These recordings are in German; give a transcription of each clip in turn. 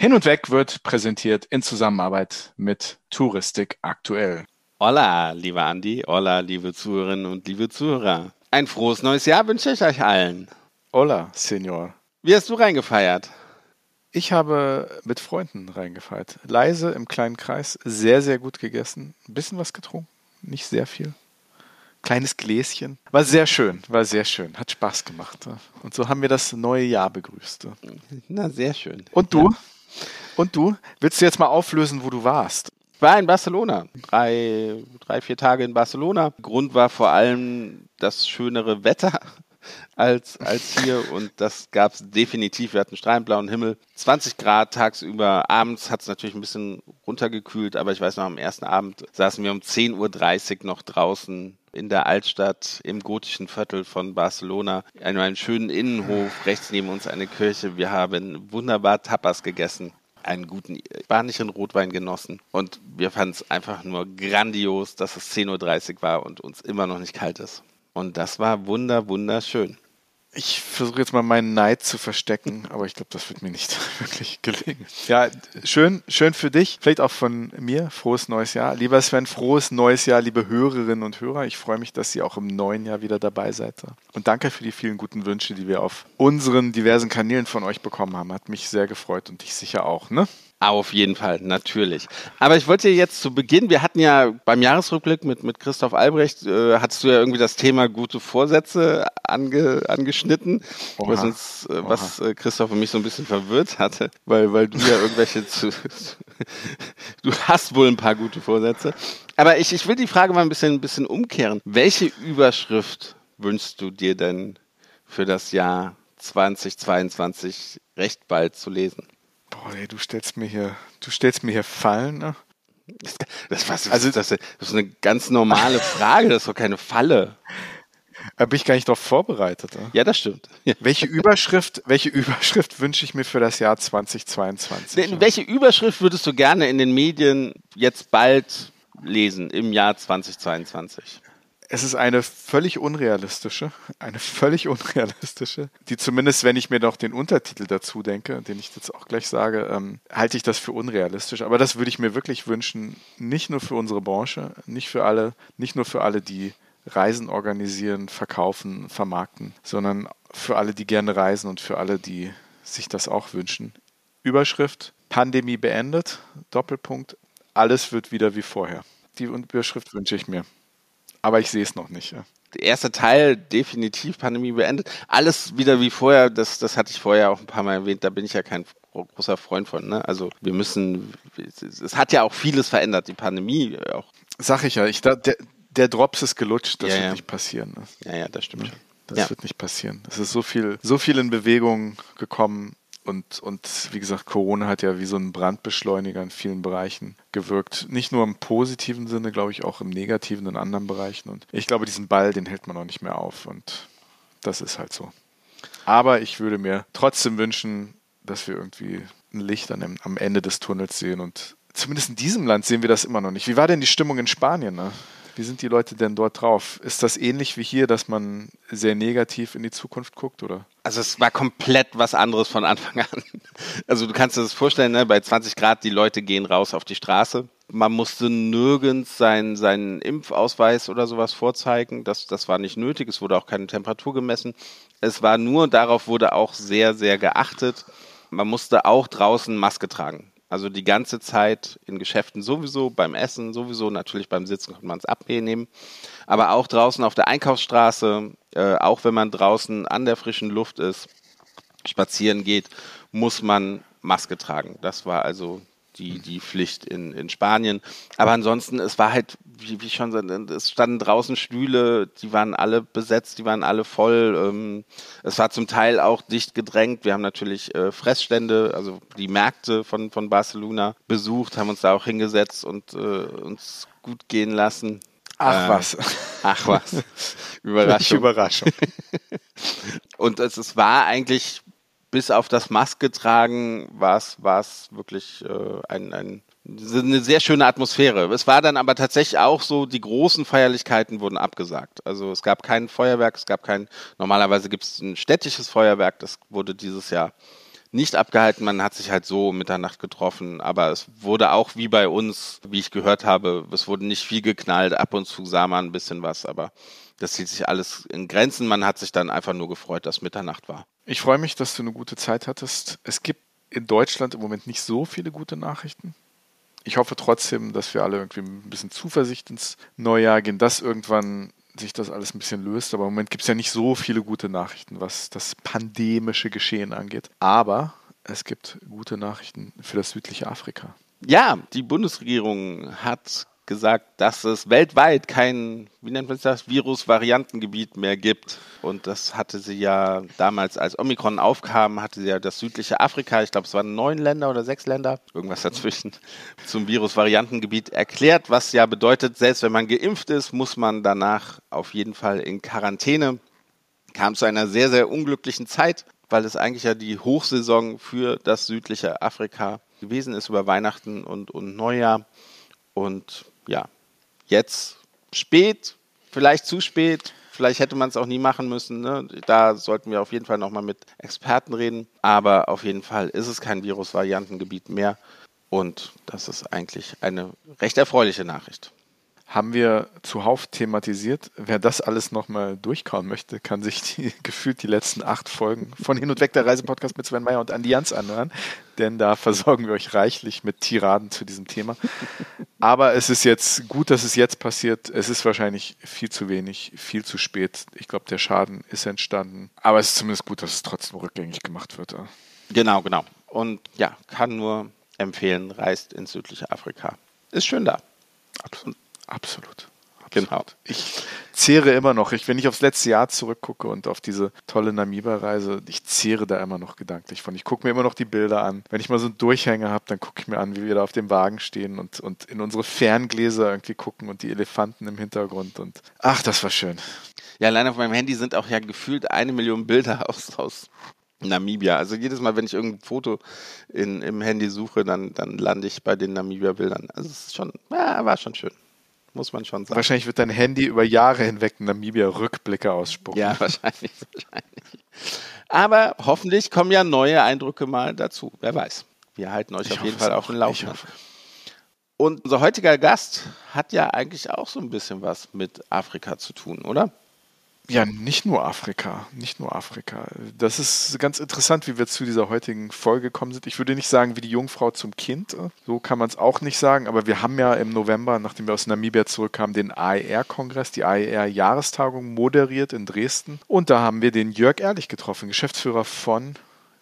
Hin und Weg wird präsentiert in Zusammenarbeit mit Touristik aktuell. Hola, lieber Andi, hola, liebe Zuhörerinnen und liebe Zuhörer. Ein frohes neues Jahr wünsche ich euch allen. Hola, Senor. Wie hast du reingefeiert? Ich habe mit Freunden reingefeiert. Leise im kleinen Kreis, sehr, sehr gut gegessen. Ein bisschen was getrunken, nicht sehr viel. Kleines Gläschen. War sehr schön, war sehr schön. Hat Spaß gemacht. Und so haben wir das neue Jahr begrüßt. Na, sehr schön. Und du? Ja. Und du? Willst du jetzt mal auflösen, wo du warst? Ich war in Barcelona. Drei, drei, vier Tage in Barcelona. Grund war vor allem das schönere Wetter als, als hier und das gab es definitiv. Wir hatten strahlend blauen Himmel, 20 Grad tagsüber. Abends hat es natürlich ein bisschen runtergekühlt, aber ich weiß noch, am ersten Abend saßen wir um 10.30 Uhr noch draußen in der Altstadt im gotischen Viertel von Barcelona, in einem schönen Innenhof, rechts neben uns eine Kirche. Wir haben wunderbar Tapas gegessen einen guten spanischen Rotwein genossen und wir fanden es einfach nur grandios, dass es 10.30 Uhr war und uns immer noch nicht kalt ist. Und das war wunder, wunderschön. Ich versuche jetzt mal meinen Neid zu verstecken, aber ich glaube, das wird mir nicht wirklich gelingen. Ja, schön, schön für dich. Vielleicht auch von mir. Frohes neues Jahr. Lieber Sven, frohes neues Jahr, liebe Hörerinnen und Hörer. Ich freue mich, dass ihr auch im neuen Jahr wieder dabei seid. Und danke für die vielen guten Wünsche, die wir auf unseren diversen Kanälen von euch bekommen haben. Hat mich sehr gefreut und dich sicher auch, ne? Auf jeden Fall, natürlich. Aber ich wollte jetzt zu Beginn, wir hatten ja beim Jahresrückblick mit, mit Christoph Albrecht, äh, hattest du ja irgendwie das Thema gute Vorsätze ange, angeschnitten, Oha. was uns, äh, was äh, Christoph und mich so ein bisschen verwirrt hatte, weil, weil du ja irgendwelche zu, du hast wohl ein paar gute Vorsätze. Aber ich, ich will die Frage mal ein bisschen, ein bisschen umkehren. Welche Überschrift wünschst du dir denn für das Jahr 2022 recht bald zu lesen? Boah, ey, du stellst mir hier, du stellst mir hier Fallen, ne? Das, was, also, das, das ist eine ganz normale Frage, das ist doch keine Falle. Da bin ich gar nicht darauf vorbereitet. Ne? Ja, das stimmt. Ja. Welche Überschrift, welche Überschrift wünsche ich mir für das Jahr 2022? Ja? Welche Überschrift würdest du gerne in den Medien jetzt bald lesen im Jahr 2022? Es ist eine völlig unrealistische, eine völlig unrealistische, die zumindest, wenn ich mir noch den Untertitel dazu denke, den ich jetzt auch gleich sage, ähm, halte ich das für unrealistisch. Aber das würde ich mir wirklich wünschen, nicht nur für unsere Branche, nicht für alle, nicht nur für alle, die Reisen organisieren, verkaufen, vermarkten, sondern für alle, die gerne reisen und für alle, die sich das auch wünschen. Überschrift: Pandemie beendet, Doppelpunkt, alles wird wieder wie vorher. Die Überschrift wünsche ich mir aber ich sehe es noch nicht. Ja. Der erste Teil definitiv Pandemie beendet. Alles wieder wie vorher, das, das hatte ich vorher auch ein paar Mal erwähnt, da bin ich ja kein großer Freund von. Ne? Also wir müssen, es hat ja auch vieles verändert, die Pandemie auch. Sag ich ja, ich, der, der Drops ist gelutscht, das ja, wird ja. nicht passieren. Ne? Ja, ja, das stimmt. Das ja. wird nicht passieren. Es ist so viel, so viel in Bewegung gekommen und, und wie gesagt, Corona hat ja wie so ein Brandbeschleuniger in vielen Bereichen gewirkt. Nicht nur im positiven Sinne, glaube ich, auch im negativen in anderen Bereichen. Und ich glaube, diesen Ball, den hält man auch nicht mehr auf. Und das ist halt so. Aber ich würde mir trotzdem wünschen, dass wir irgendwie ein Licht an dem, am Ende des Tunnels sehen. Und zumindest in diesem Land sehen wir das immer noch nicht. Wie war denn die Stimmung in Spanien? Ne? Wie sind die Leute denn dort drauf? Ist das ähnlich wie hier, dass man sehr negativ in die Zukunft guckt, oder? Also es war komplett was anderes von Anfang an. Also du kannst dir das vorstellen, ne? bei 20 Grad, die Leute gehen raus auf die Straße. Man musste nirgends seinen, seinen Impfausweis oder sowas vorzeigen. Das, das war nicht nötig. Es wurde auch keine Temperatur gemessen. Es war nur, darauf wurde auch sehr, sehr geachtet. Man musste auch draußen Maske tragen. Also die ganze Zeit in Geschäften sowieso, beim Essen sowieso, natürlich beim Sitzen konnte man es abnehmen, aber auch draußen auf der Einkaufsstraße, äh, auch wenn man draußen an der frischen Luft ist, spazieren geht, muss man Maske tragen. Das war also die, die Pflicht in, in Spanien. Aber ansonsten, es war halt, wie, wie schon, es standen draußen Stühle, die waren alle besetzt, die waren alle voll. Ähm, es war zum Teil auch dicht gedrängt. Wir haben natürlich äh, Fressstände, also die Märkte von, von Barcelona besucht, haben uns da auch hingesetzt und äh, uns gut gehen lassen. Ach äh, was. Ach was. Überraschung. Überraschung. und es, es war eigentlich bis auf das Maske tragen war es wirklich äh, ein, ein, eine sehr schöne Atmosphäre. Es war dann aber tatsächlich auch so, die großen Feierlichkeiten wurden abgesagt. Also es gab kein Feuerwerk, es gab kein, normalerweise gibt es ein städtisches Feuerwerk, das wurde dieses Jahr nicht abgehalten. Man hat sich halt so um Mitternacht getroffen, aber es wurde auch wie bei uns, wie ich gehört habe, es wurde nicht viel geknallt. Ab und zu sah man ein bisschen was, aber das hielt sich alles in Grenzen. Man hat sich dann einfach nur gefreut, dass Mitternacht war. Ich freue mich, dass du eine gute Zeit hattest. Es gibt in Deutschland im Moment nicht so viele gute Nachrichten. Ich hoffe trotzdem, dass wir alle irgendwie ein bisschen Zuversicht ins Neujahr gehen, dass irgendwann sich das alles ein bisschen löst. Aber im Moment gibt es ja nicht so viele gute Nachrichten, was das pandemische Geschehen angeht. Aber es gibt gute Nachrichten für das südliche Afrika. Ja, die Bundesregierung hat gesagt, dass es weltweit kein, wie nennt man das, Virus-Variantengebiet mehr gibt. Und das hatte sie ja damals, als Omikron aufkam, hatte sie ja das südliche Afrika, ich glaube, es waren neun Länder oder sechs Länder, irgendwas dazwischen, zum Virus-Variantengebiet erklärt, was ja bedeutet, selbst wenn man geimpft ist, muss man danach auf jeden Fall in Quarantäne. Kam zu einer sehr, sehr unglücklichen Zeit, weil es eigentlich ja die Hochsaison für das südliche Afrika gewesen ist über Weihnachten und, und Neujahr. Und ja, jetzt spät, vielleicht zu spät, vielleicht hätte man es auch nie machen müssen. Ne? Da sollten wir auf jeden Fall nochmal mit Experten reden. Aber auf jeden Fall ist es kein Virusvariantengebiet mehr. Und das ist eigentlich eine recht erfreuliche Nachricht haben wir zuhauf thematisiert. Wer das alles nochmal durchkauen möchte, kann sich die, gefühlt die letzten acht Folgen von Hin und Weg der Reisepodcast mit Sven Meyer und Andi Jans anhören, denn da versorgen wir euch reichlich mit Tiraden zu diesem Thema. Aber es ist jetzt gut, dass es jetzt passiert. Es ist wahrscheinlich viel zu wenig, viel zu spät. Ich glaube, der Schaden ist entstanden. Aber es ist zumindest gut, dass es trotzdem rückgängig gemacht wird. Genau, genau. Und ja, kann nur empfehlen, reist ins südliche Afrika. Ist schön da. Absolut. Absolut. Genau. Ich zehre immer noch, ich, wenn ich aufs letzte Jahr zurückgucke und auf diese tolle Namibia-Reise, ich zehre da immer noch gedanklich von. Ich gucke mir immer noch die Bilder an. Wenn ich mal so einen Durchhänger habe, dann gucke ich mir an, wie wir da auf dem Wagen stehen und, und in unsere Ferngläser irgendwie gucken und die Elefanten im Hintergrund. Und ach, das war schön. Ja, allein auf meinem Handy sind auch ja gefühlt eine Million Bilder aus, aus Namibia. Also jedes Mal, wenn ich irgendein Foto in, im Handy suche, dann, dann lande ich bei den Namibia-Bildern. Also es ist schon, ja, war schon schön muss man schon sagen. Wahrscheinlich wird dein Handy über Jahre hinweg Namibia Rückblicke ausspucken. Ja, wahrscheinlich, wahrscheinlich. Aber hoffentlich kommen ja neue Eindrücke mal dazu. Wer weiß. Wir halten euch ich auf jeden Fall auf den Laufenden. Und unser heutiger Gast hat ja eigentlich auch so ein bisschen was mit Afrika zu tun, oder? Ja, nicht nur Afrika, nicht nur Afrika. Das ist ganz interessant, wie wir zu dieser heutigen Folge gekommen sind. Ich würde nicht sagen, wie die Jungfrau zum Kind, so kann man es auch nicht sagen, aber wir haben ja im November, nachdem wir aus Namibia zurückkamen, den AER-Kongress, die AER-Jahrestagung moderiert in Dresden. Und da haben wir den Jörg Ehrlich getroffen, Geschäftsführer von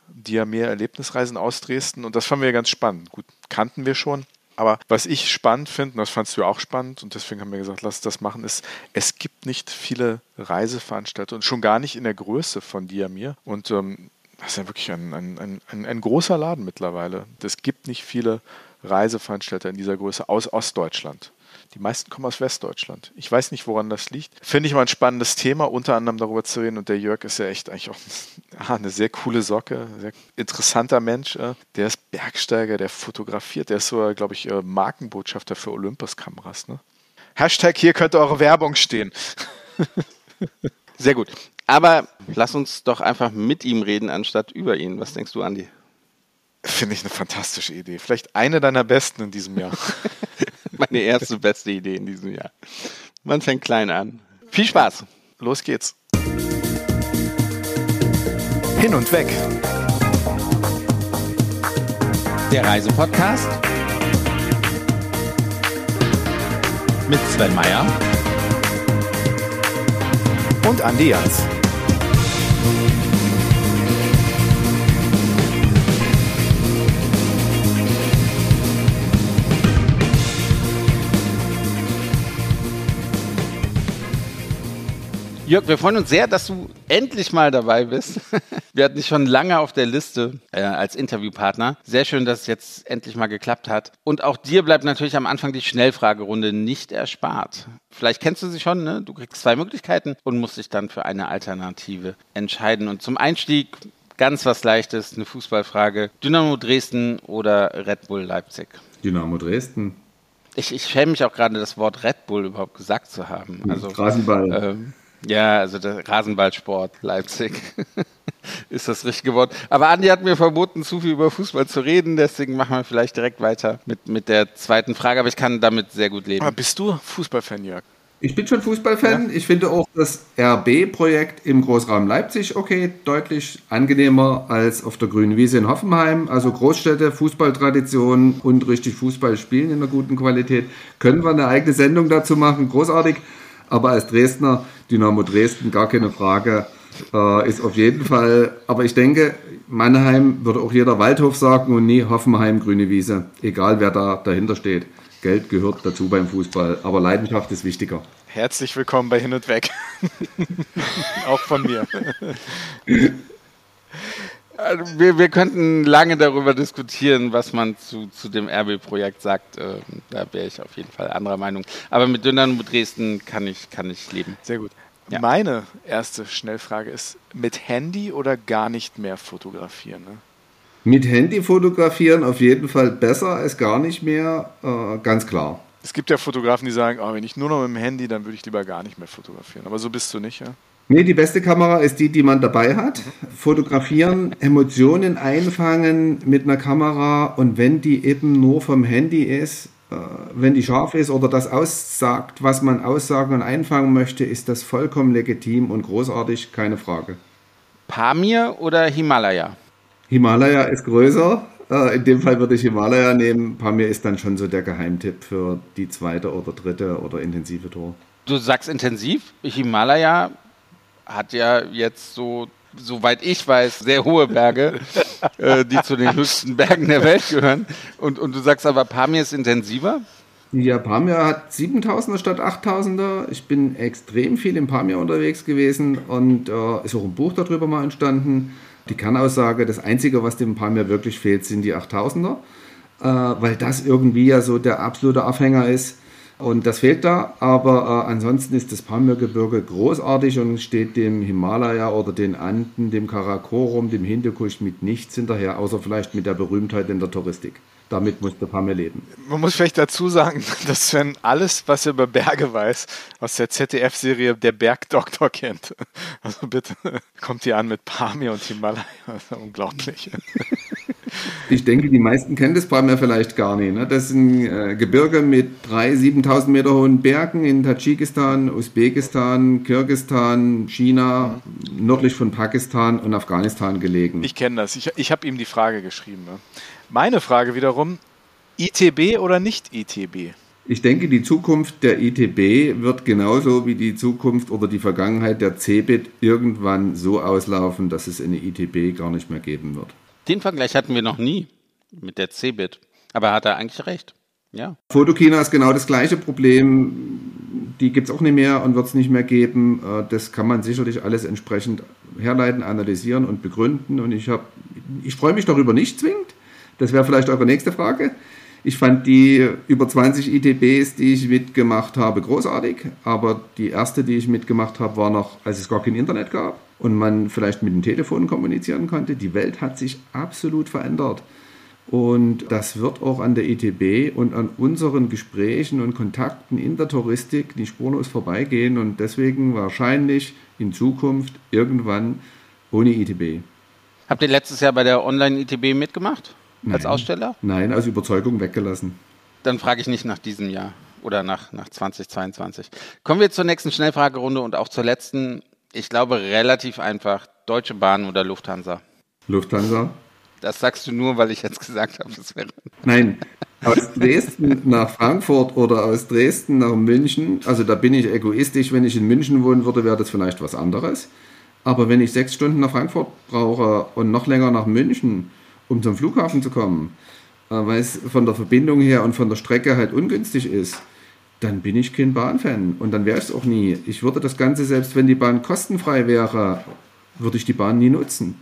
Diamer Erlebnisreisen aus Dresden. Und das fanden wir ganz spannend. Gut, kannten wir schon, aber was ich spannend finde, und das fandst du auch spannend, und deswegen haben wir gesagt, lass das machen, ist, es gibt nicht viele Reiseveranstalter und schon gar nicht in der Größe von Diamir. Und ähm, das ist ja wirklich ein, ein, ein, ein großer Laden mittlerweile. Es gibt nicht viele Reiseveranstalter in dieser Größe aus Ostdeutschland. Die meisten kommen aus Westdeutschland. Ich weiß nicht, woran das liegt. Finde ich mal ein spannendes Thema, unter anderem darüber zu reden. Und der Jörg ist ja echt eigentlich auch eine sehr coole Socke, sehr interessanter Mensch. Äh. Der ist Bergsteiger, der fotografiert. Der ist so, glaube ich, äh, Markenbotschafter für Olympus-Kameras. Ne? Hashtag hier könnte eure Werbung stehen. Sehr gut. Aber lass uns doch einfach mit ihm reden, anstatt über ihn. Was denkst du, Andi? Finde ich eine fantastische Idee. Vielleicht eine deiner besten in diesem Jahr. Meine erste beste Idee in diesem Jahr. Man fängt klein an. Viel Spaß. Los geht's. Hin und weg. Der Reisepodcast mit Sven Meyer und Andi Jans. Jörg, wir freuen uns sehr, dass du endlich mal dabei bist. Wir hatten dich schon lange auf der Liste äh, als Interviewpartner. Sehr schön, dass es jetzt endlich mal geklappt hat. Und auch dir bleibt natürlich am Anfang die Schnellfragerunde nicht erspart. Vielleicht kennst du sie schon, ne? Du kriegst zwei Möglichkeiten und musst dich dann für eine Alternative entscheiden. Und zum Einstieg ganz was Leichtes, eine Fußballfrage. Dynamo Dresden oder Red Bull Leipzig? Dynamo Dresden. Ich, ich schäme mich auch gerade, das Wort Red Bull überhaupt gesagt zu haben. Also, Rasenball. Ähm, ja, also der Rasenballsport Leipzig. ist das richtig geworden. Aber Andi hat mir verboten, zu viel über Fußball zu reden, deswegen machen wir vielleicht direkt weiter mit, mit der zweiten Frage, aber ich kann damit sehr gut leben. Aber bist du Fußballfan, Jörg? Ich bin schon Fußballfan. Ja. Ich finde auch das RB-Projekt im Großraum Leipzig okay, deutlich angenehmer als auf der grünen Wiese in Hoffenheim. Also Großstädte, Fußballtradition und richtig Fußball spielen in einer guten Qualität. Können wir eine eigene Sendung dazu machen, großartig. Aber als Dresdner, Dynamo Dresden, gar keine Frage, äh, ist auf jeden Fall. Aber ich denke, Mannheim würde auch jeder Waldhof sagen und nie Hoffenheim, grüne Wiese. Egal wer da dahinter steht. Geld gehört dazu beim Fußball, aber Leidenschaft ist wichtiger. Herzlich willkommen bei Hin und Weg. Auch von mir. Also wir, wir, könnten lange darüber diskutieren, was man zu, zu dem RB-Projekt sagt. Ähm, da wäre ich auf jeden Fall anderer Meinung. Aber mit Dynamo Dresden kann ich, kann ich leben. Sehr gut. Ja. Meine erste Schnellfrage ist: mit Handy oder gar nicht mehr fotografieren? Ne? Mit Handy fotografieren auf jeden Fall besser als gar nicht mehr, äh, ganz klar. Es gibt ja Fotografen, die sagen, oh, wenn ich nur noch mit dem Handy, dann würde ich lieber gar nicht mehr fotografieren. Aber so bist du nicht, ja? Nee, die beste Kamera ist die, die man dabei hat. Fotografieren, Emotionen einfangen mit einer Kamera und wenn die eben nur vom Handy ist, äh, wenn die scharf ist oder das aussagt, was man aussagen und einfangen möchte, ist das vollkommen legitim und großartig, keine Frage. Pamir oder Himalaya? Himalaya ist größer. Äh, in dem Fall würde ich Himalaya nehmen. Pamir ist dann schon so der Geheimtipp für die zweite oder dritte oder intensive Tour. Du sagst intensiv. Himalaya hat ja jetzt so, soweit ich weiß, sehr hohe Berge, äh, die zu den höchsten Bergen der Welt gehören. Und, und du sagst aber, Pamir ist intensiver? Ja, Pamir hat 7000er statt 8000er. Ich bin extrem viel in Pamir unterwegs gewesen und äh, ist auch ein Buch darüber mal entstanden die Kernaussage, das Einzige, was dem Palmer wirklich fehlt, sind die 8000er, äh, weil das irgendwie ja so der absolute Aufhänger ist. Und das fehlt da, aber äh, ansonsten ist das Pamir-Gebirge großartig und steht dem Himalaya oder den Anden, dem Karakorum, dem Hindukusch mit nichts hinterher, außer vielleicht mit der Berühmtheit in der Touristik damit musste Pamir leben. Man muss vielleicht dazu sagen, dass Sven alles, was er über Berge weiß, aus der ZDF-Serie Der Bergdoktor kennt. Also bitte kommt hier an mit Pamir und Himalaya. Das ist unglaublich. Ich denke, die meisten kennen das Pamir vielleicht gar nicht. Ne? Das sind äh, Gebirge mit 3.000, 7.000 Meter hohen Bergen in Tadschikistan, Usbekistan, Kirgistan, China, nördlich von Pakistan und Afghanistan gelegen. Ich kenne das. Ich, ich habe ihm die Frage geschrieben. Ne? Meine Frage wiederum, ITB oder nicht ITB? Ich denke, die Zukunft der ITB wird genauso wie die Zukunft oder die Vergangenheit der CeBIT irgendwann so auslaufen, dass es eine ITB gar nicht mehr geben wird. Den Vergleich hatten wir noch nie mit der CeBIT. Aber hat er eigentlich recht. Ja. Fotokina ist genau das gleiche Problem. Die gibt es auch nicht mehr und wird es nicht mehr geben. Äh, das kann man sicherlich alles entsprechend herleiten, analysieren und begründen. Und ich, ich freue mich darüber nicht zwingend. Das wäre vielleicht eure nächste Frage. Ich fand die über 20 ITBs, die ich mitgemacht habe, großartig. Aber die erste, die ich mitgemacht habe, war noch, als es gar kein Internet gab und man vielleicht mit dem Telefon kommunizieren konnte. Die Welt hat sich absolut verändert. Und das wird auch an der ITB und an unseren Gesprächen und Kontakten in der Touristik nicht spurlos vorbeigehen und deswegen wahrscheinlich in Zukunft irgendwann ohne ITB. Habt ihr letztes Jahr bei der Online-ITB mitgemacht? Nein. als Aussteller? Nein, aus Überzeugung weggelassen. Dann frage ich nicht nach diesem Jahr oder nach, nach 2022. Kommen wir zur nächsten Schnellfragerunde und auch zur letzten. Ich glaube, relativ einfach. Deutsche Bahn oder Lufthansa? Lufthansa. Das sagst du nur, weil ich jetzt gesagt habe, es wäre. Nein, aus Dresden nach Frankfurt oder aus Dresden nach München, also da bin ich egoistisch, wenn ich in München wohnen würde, wäre das vielleicht was anderes. Aber wenn ich sechs Stunden nach Frankfurt brauche und noch länger nach München, um zum Flughafen zu kommen, äh, weil es von der Verbindung her und von der Strecke halt ungünstig ist, dann bin ich kein Bahnfan und dann wäre es auch nie. Ich würde das Ganze, selbst wenn die Bahn kostenfrei wäre, würde ich die Bahn nie nutzen.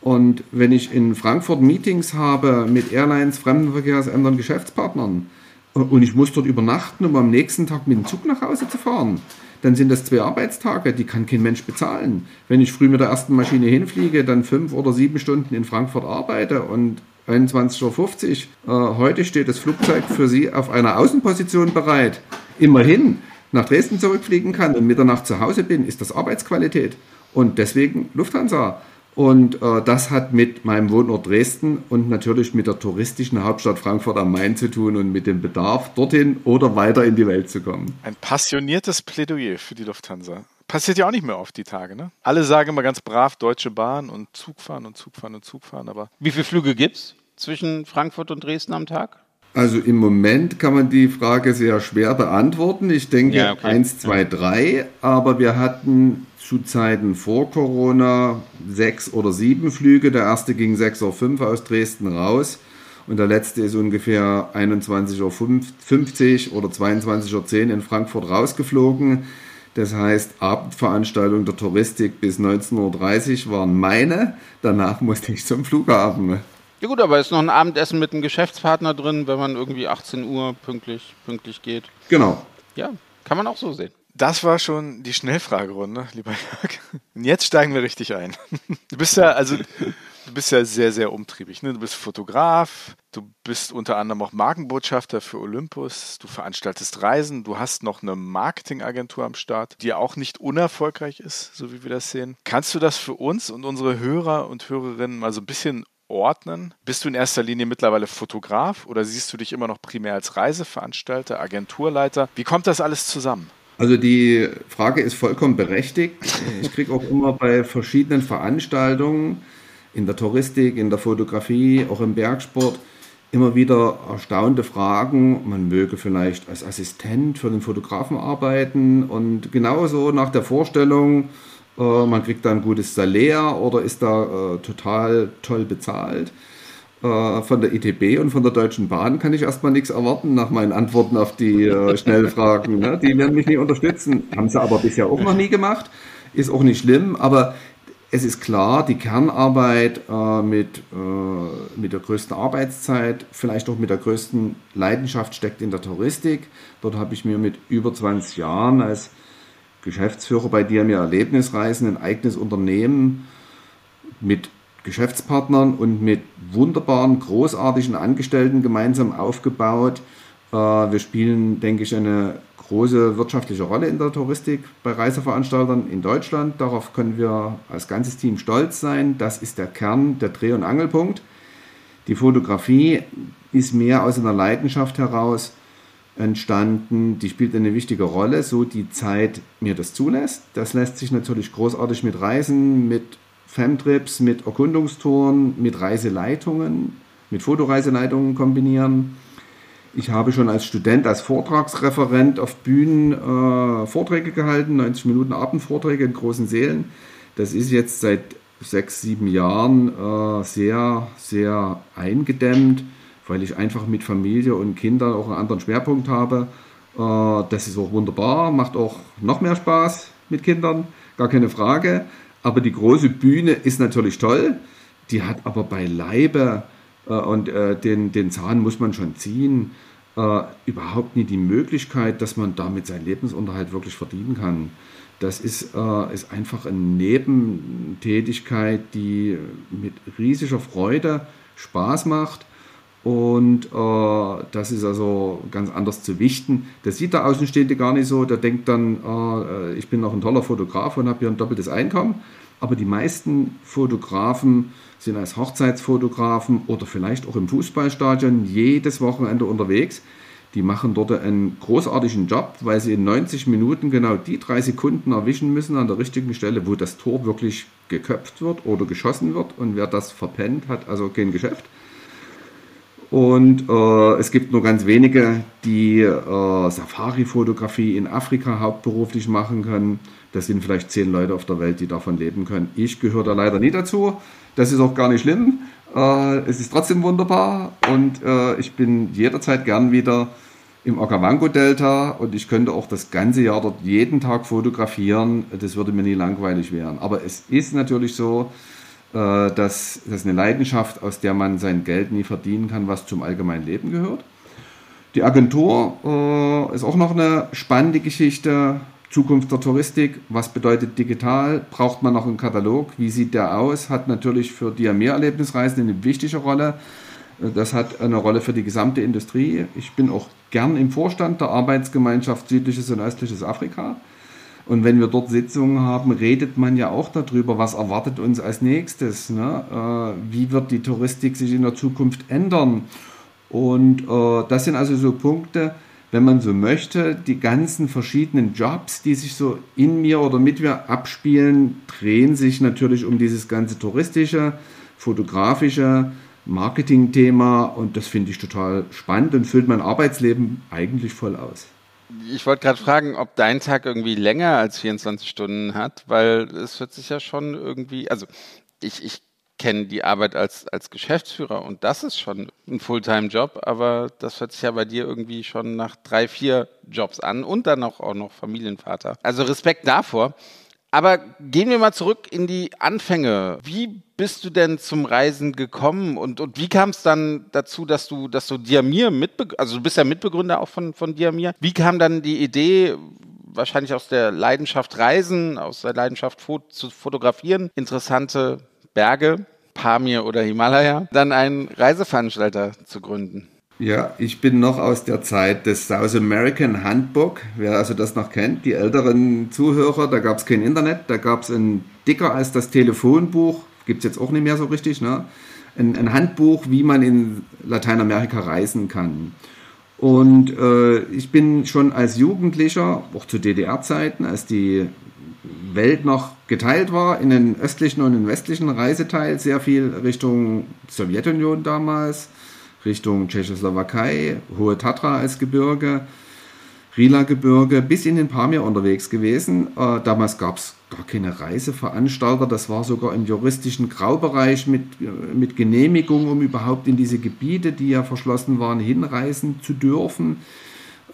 Und wenn ich in Frankfurt Meetings habe mit Airlines, Fremdenverkehrsämtern, Geschäftspartnern und ich muss dort übernachten, um am nächsten Tag mit dem Zug nach Hause zu fahren, dann sind das zwei Arbeitstage, die kann kein Mensch bezahlen. Wenn ich früh mit der ersten Maschine hinfliege, dann fünf oder sieben Stunden in Frankfurt arbeite und 21.50 Uhr, äh, heute steht das Flugzeug für Sie auf einer Außenposition bereit, immerhin nach Dresden zurückfliegen kann und Mitternacht zu Hause bin, ist das Arbeitsqualität. Und deswegen Lufthansa. Und äh, das hat mit meinem Wohnort Dresden und natürlich mit der touristischen Hauptstadt Frankfurt am Main zu tun und mit dem Bedarf, dorthin oder weiter in die Welt zu kommen. Ein passioniertes Plädoyer für die Lufthansa. Passiert ja auch nicht mehr oft die Tage, ne? Alle sagen immer ganz brav Deutsche Bahn und Zugfahren und Zugfahren und Zugfahren, aber. Wie viele Flüge gibt es zwischen Frankfurt und Dresden am Tag? Also im Moment kann man die Frage sehr schwer beantworten. Ich denke ja, okay. 1, 2, 3, aber wir hatten zu Zeiten vor Corona sechs oder sieben Flüge. Der erste ging 6.05 Uhr aus Dresden raus und der letzte ist ungefähr 21.50 Uhr oder 22.10 Uhr in Frankfurt rausgeflogen. Das heißt, Abendveranstaltung der Touristik bis 19.30 Uhr waren meine. Danach musste ich zum Flughafen. Ja gut, aber ist noch ein Abendessen mit einem Geschäftspartner drin, wenn man irgendwie 18 Uhr pünktlich, pünktlich geht. Genau. Ja, kann man auch so sehen. Das war schon die Schnellfragerunde, lieber Jörg. Und jetzt steigen wir richtig ein. Du bist ja, also, du bist ja sehr, sehr umtriebig. Ne? Du bist Fotograf, du bist unter anderem auch Markenbotschafter für Olympus, du veranstaltest Reisen, du hast noch eine Marketingagentur am Start, die auch nicht unerfolgreich ist, so wie wir das sehen. Kannst du das für uns und unsere Hörer und Hörerinnen mal so ein bisschen ordnen? Bist du in erster Linie mittlerweile Fotograf oder siehst du dich immer noch primär als Reiseveranstalter, Agenturleiter? Wie kommt das alles zusammen? Also die Frage ist vollkommen berechtigt. Ich kriege auch immer bei verschiedenen Veranstaltungen in der Touristik, in der Fotografie, auch im Bergsport immer wieder erstaunte Fragen. Man möge vielleicht als Assistent für den Fotografen arbeiten und genauso nach der Vorstellung, man kriegt da ein gutes Salär oder ist da äh, total toll bezahlt. Äh, von der ITB und von der Deutschen Bahn kann ich erstmal nichts erwarten nach meinen Antworten auf die äh, Schnellfragen. Ne? Die werden mich nicht unterstützen. Haben sie aber bisher auch noch nie gemacht. Ist auch nicht schlimm, aber es ist klar, die Kernarbeit äh, mit, äh, mit der größten Arbeitszeit, vielleicht auch mit der größten Leidenschaft steckt in der Touristik. Dort habe ich mir mit über 20 Jahren als Geschäftsführer bei dir mir Erlebnisreisen ein eigenes Unternehmen mit Geschäftspartnern und mit wunderbaren, großartigen Angestellten gemeinsam aufgebaut. Äh, wir spielen, denke ich, eine große wirtschaftliche Rolle in der Touristik bei Reiseveranstaltern in Deutschland. Darauf können wir als ganzes Team stolz sein. Das ist der Kern, der Dreh- und Angelpunkt. Die Fotografie ist mehr aus einer Leidenschaft heraus entstanden. Die spielt eine wichtige Rolle, so die Zeit mir das zulässt. Das lässt sich natürlich großartig mit Reisen, mit Femtrips mit Erkundungstouren, mit Reiseleitungen, mit Fotoreiseleitungen kombinieren. Ich habe schon als Student, als Vortragsreferent auf Bühnen äh, Vorträge gehalten, 90 Minuten Abendvorträge in großen Sälen. Das ist jetzt seit sechs, sieben Jahren äh, sehr, sehr eingedämmt, weil ich einfach mit Familie und Kindern auch einen anderen Schwerpunkt habe. Äh, das ist auch wunderbar, macht auch noch mehr Spaß mit Kindern, gar keine Frage. Aber die große Bühne ist natürlich toll, die hat aber beileibe, äh, und äh, den, den Zahn muss man schon ziehen, überhaupt nie die Möglichkeit, dass man damit seinen Lebensunterhalt wirklich verdienen kann. Das ist, ist einfach eine Nebentätigkeit, die mit riesiger Freude Spaß macht. Und äh, das ist also ganz anders zu wichten. Das sieht der Außenstehende gar nicht so. Der denkt dann, äh, ich bin noch ein toller Fotograf und habe hier ein doppeltes Einkommen. Aber die meisten Fotografen sind als Hochzeitsfotografen oder vielleicht auch im Fußballstadion jedes Wochenende unterwegs. Die machen dort einen großartigen Job, weil sie in 90 Minuten genau die drei Sekunden erwischen müssen an der richtigen Stelle, wo das Tor wirklich geköpft wird oder geschossen wird. Und wer das verpennt, hat also kein Geschäft. Und äh, es gibt nur ganz wenige, die äh, Safari-Fotografie in Afrika hauptberuflich machen können. Das sind vielleicht zehn Leute auf der Welt, die davon leben können. Ich gehöre da leider nie dazu. Das ist auch gar nicht schlimm. Äh, es ist trotzdem wunderbar und äh, ich bin jederzeit gern wieder im Okavango-Delta und ich könnte auch das ganze Jahr dort jeden Tag fotografieren. Das würde mir nie langweilig werden. Aber es ist natürlich so, äh, dass das eine Leidenschaft, aus der man sein Geld nie verdienen kann, was zum allgemeinen Leben gehört. Die Agentur äh, ist auch noch eine spannende Geschichte. Zukunft der Touristik, was bedeutet digital? Braucht man noch einen Katalog? Wie sieht der aus? Hat natürlich für die Mehrerlebnisreisen eine wichtige Rolle. Das hat eine Rolle für die gesamte Industrie. Ich bin auch gern im Vorstand der Arbeitsgemeinschaft Südliches und Östliches Afrika. Und wenn wir dort Sitzungen haben, redet man ja auch darüber, was erwartet uns als nächstes. Ne? Äh, wie wird die Touristik sich in der Zukunft ändern? Und äh, das sind also so Punkte, wenn man so möchte, die ganzen verschiedenen Jobs, die sich so in mir oder mit mir abspielen, drehen sich natürlich um dieses ganze touristische, fotografische, Marketing-Thema und das finde ich total spannend und füllt mein Arbeitsleben eigentlich voll aus. Ich wollte gerade fragen, ob dein Tag irgendwie länger als 24 Stunden hat, weil es hört sich ja schon irgendwie, also ich, ich kenne die Arbeit als, als Geschäftsführer und das ist schon ein Fulltime-Job, aber das hört sich ja bei dir irgendwie schon nach drei, vier Jobs an und dann auch, auch noch Familienvater. Also Respekt davor. Aber gehen wir mal zurück in die Anfänge. Wie bist du denn zum Reisen gekommen und, und wie kam es dann dazu, dass du, dass du Diamir mitbegründet, also du bist ja Mitbegründer auch von, von Diamir. Wie kam dann die Idee, wahrscheinlich aus der Leidenschaft Reisen, aus der Leidenschaft zu fotografieren, interessante Berge, Pamir oder Himalaya, dann einen Reiseveranstalter zu gründen? Ja, ich bin noch aus der Zeit des South American Handbook. Wer also das noch kennt, die älteren Zuhörer, da gab es kein Internet, da gab es ein dicker als das Telefonbuch, gibt es jetzt auch nicht mehr so richtig, ne? ein, ein Handbuch, wie man in Lateinamerika reisen kann. Und äh, ich bin schon als Jugendlicher, auch zu DDR-Zeiten, als die Welt noch geteilt war, in den östlichen und den westlichen Reiseteil, sehr viel Richtung Sowjetunion damals, Richtung Tschechoslowakei, Hohe Tatra als Gebirge, Rila-Gebirge, bis in den Pamir unterwegs gewesen. Äh, damals gab es gar keine Reiseveranstalter, das war sogar im juristischen Graubereich mit, mit Genehmigung, um überhaupt in diese Gebiete, die ja verschlossen waren, hinreisen zu dürfen.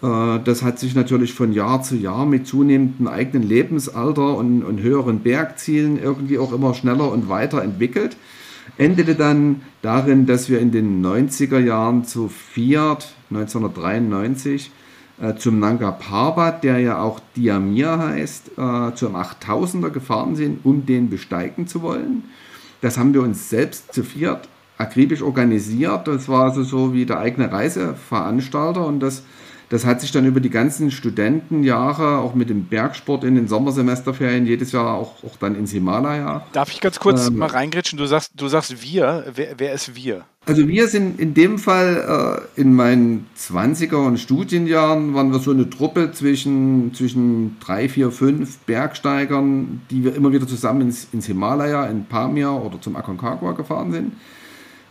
Äh, das hat sich natürlich von Jahr zu Jahr mit zunehmendem eigenen Lebensalter und, und höheren Bergzielen irgendwie auch immer schneller und weiter entwickelt endete dann darin, dass wir in den 90er Jahren zu Fiat 1993 äh, zum Nanga Parbat, der ja auch Diamir heißt, äh, zum 8000er gefahren sind, um den besteigen zu wollen. Das haben wir uns selbst zu Fiat akribisch organisiert. Das war also so wie der eigene Reiseveranstalter und das das hat sich dann über die ganzen Studentenjahre, auch mit dem Bergsport in den Sommersemesterferien, jedes Jahr auch, auch dann ins Himalaya. Darf ich ganz kurz ähm, mal reingritschen? Du sagst, du sagst wir. Wer, wer ist wir? Also wir sind in dem Fall äh, in meinen 20er und Studienjahren waren wir so eine Truppe zwischen, zwischen drei, vier, fünf Bergsteigern, die wir immer wieder zusammen ins, ins Himalaya, in Pamir oder zum Aconcagua gefahren sind.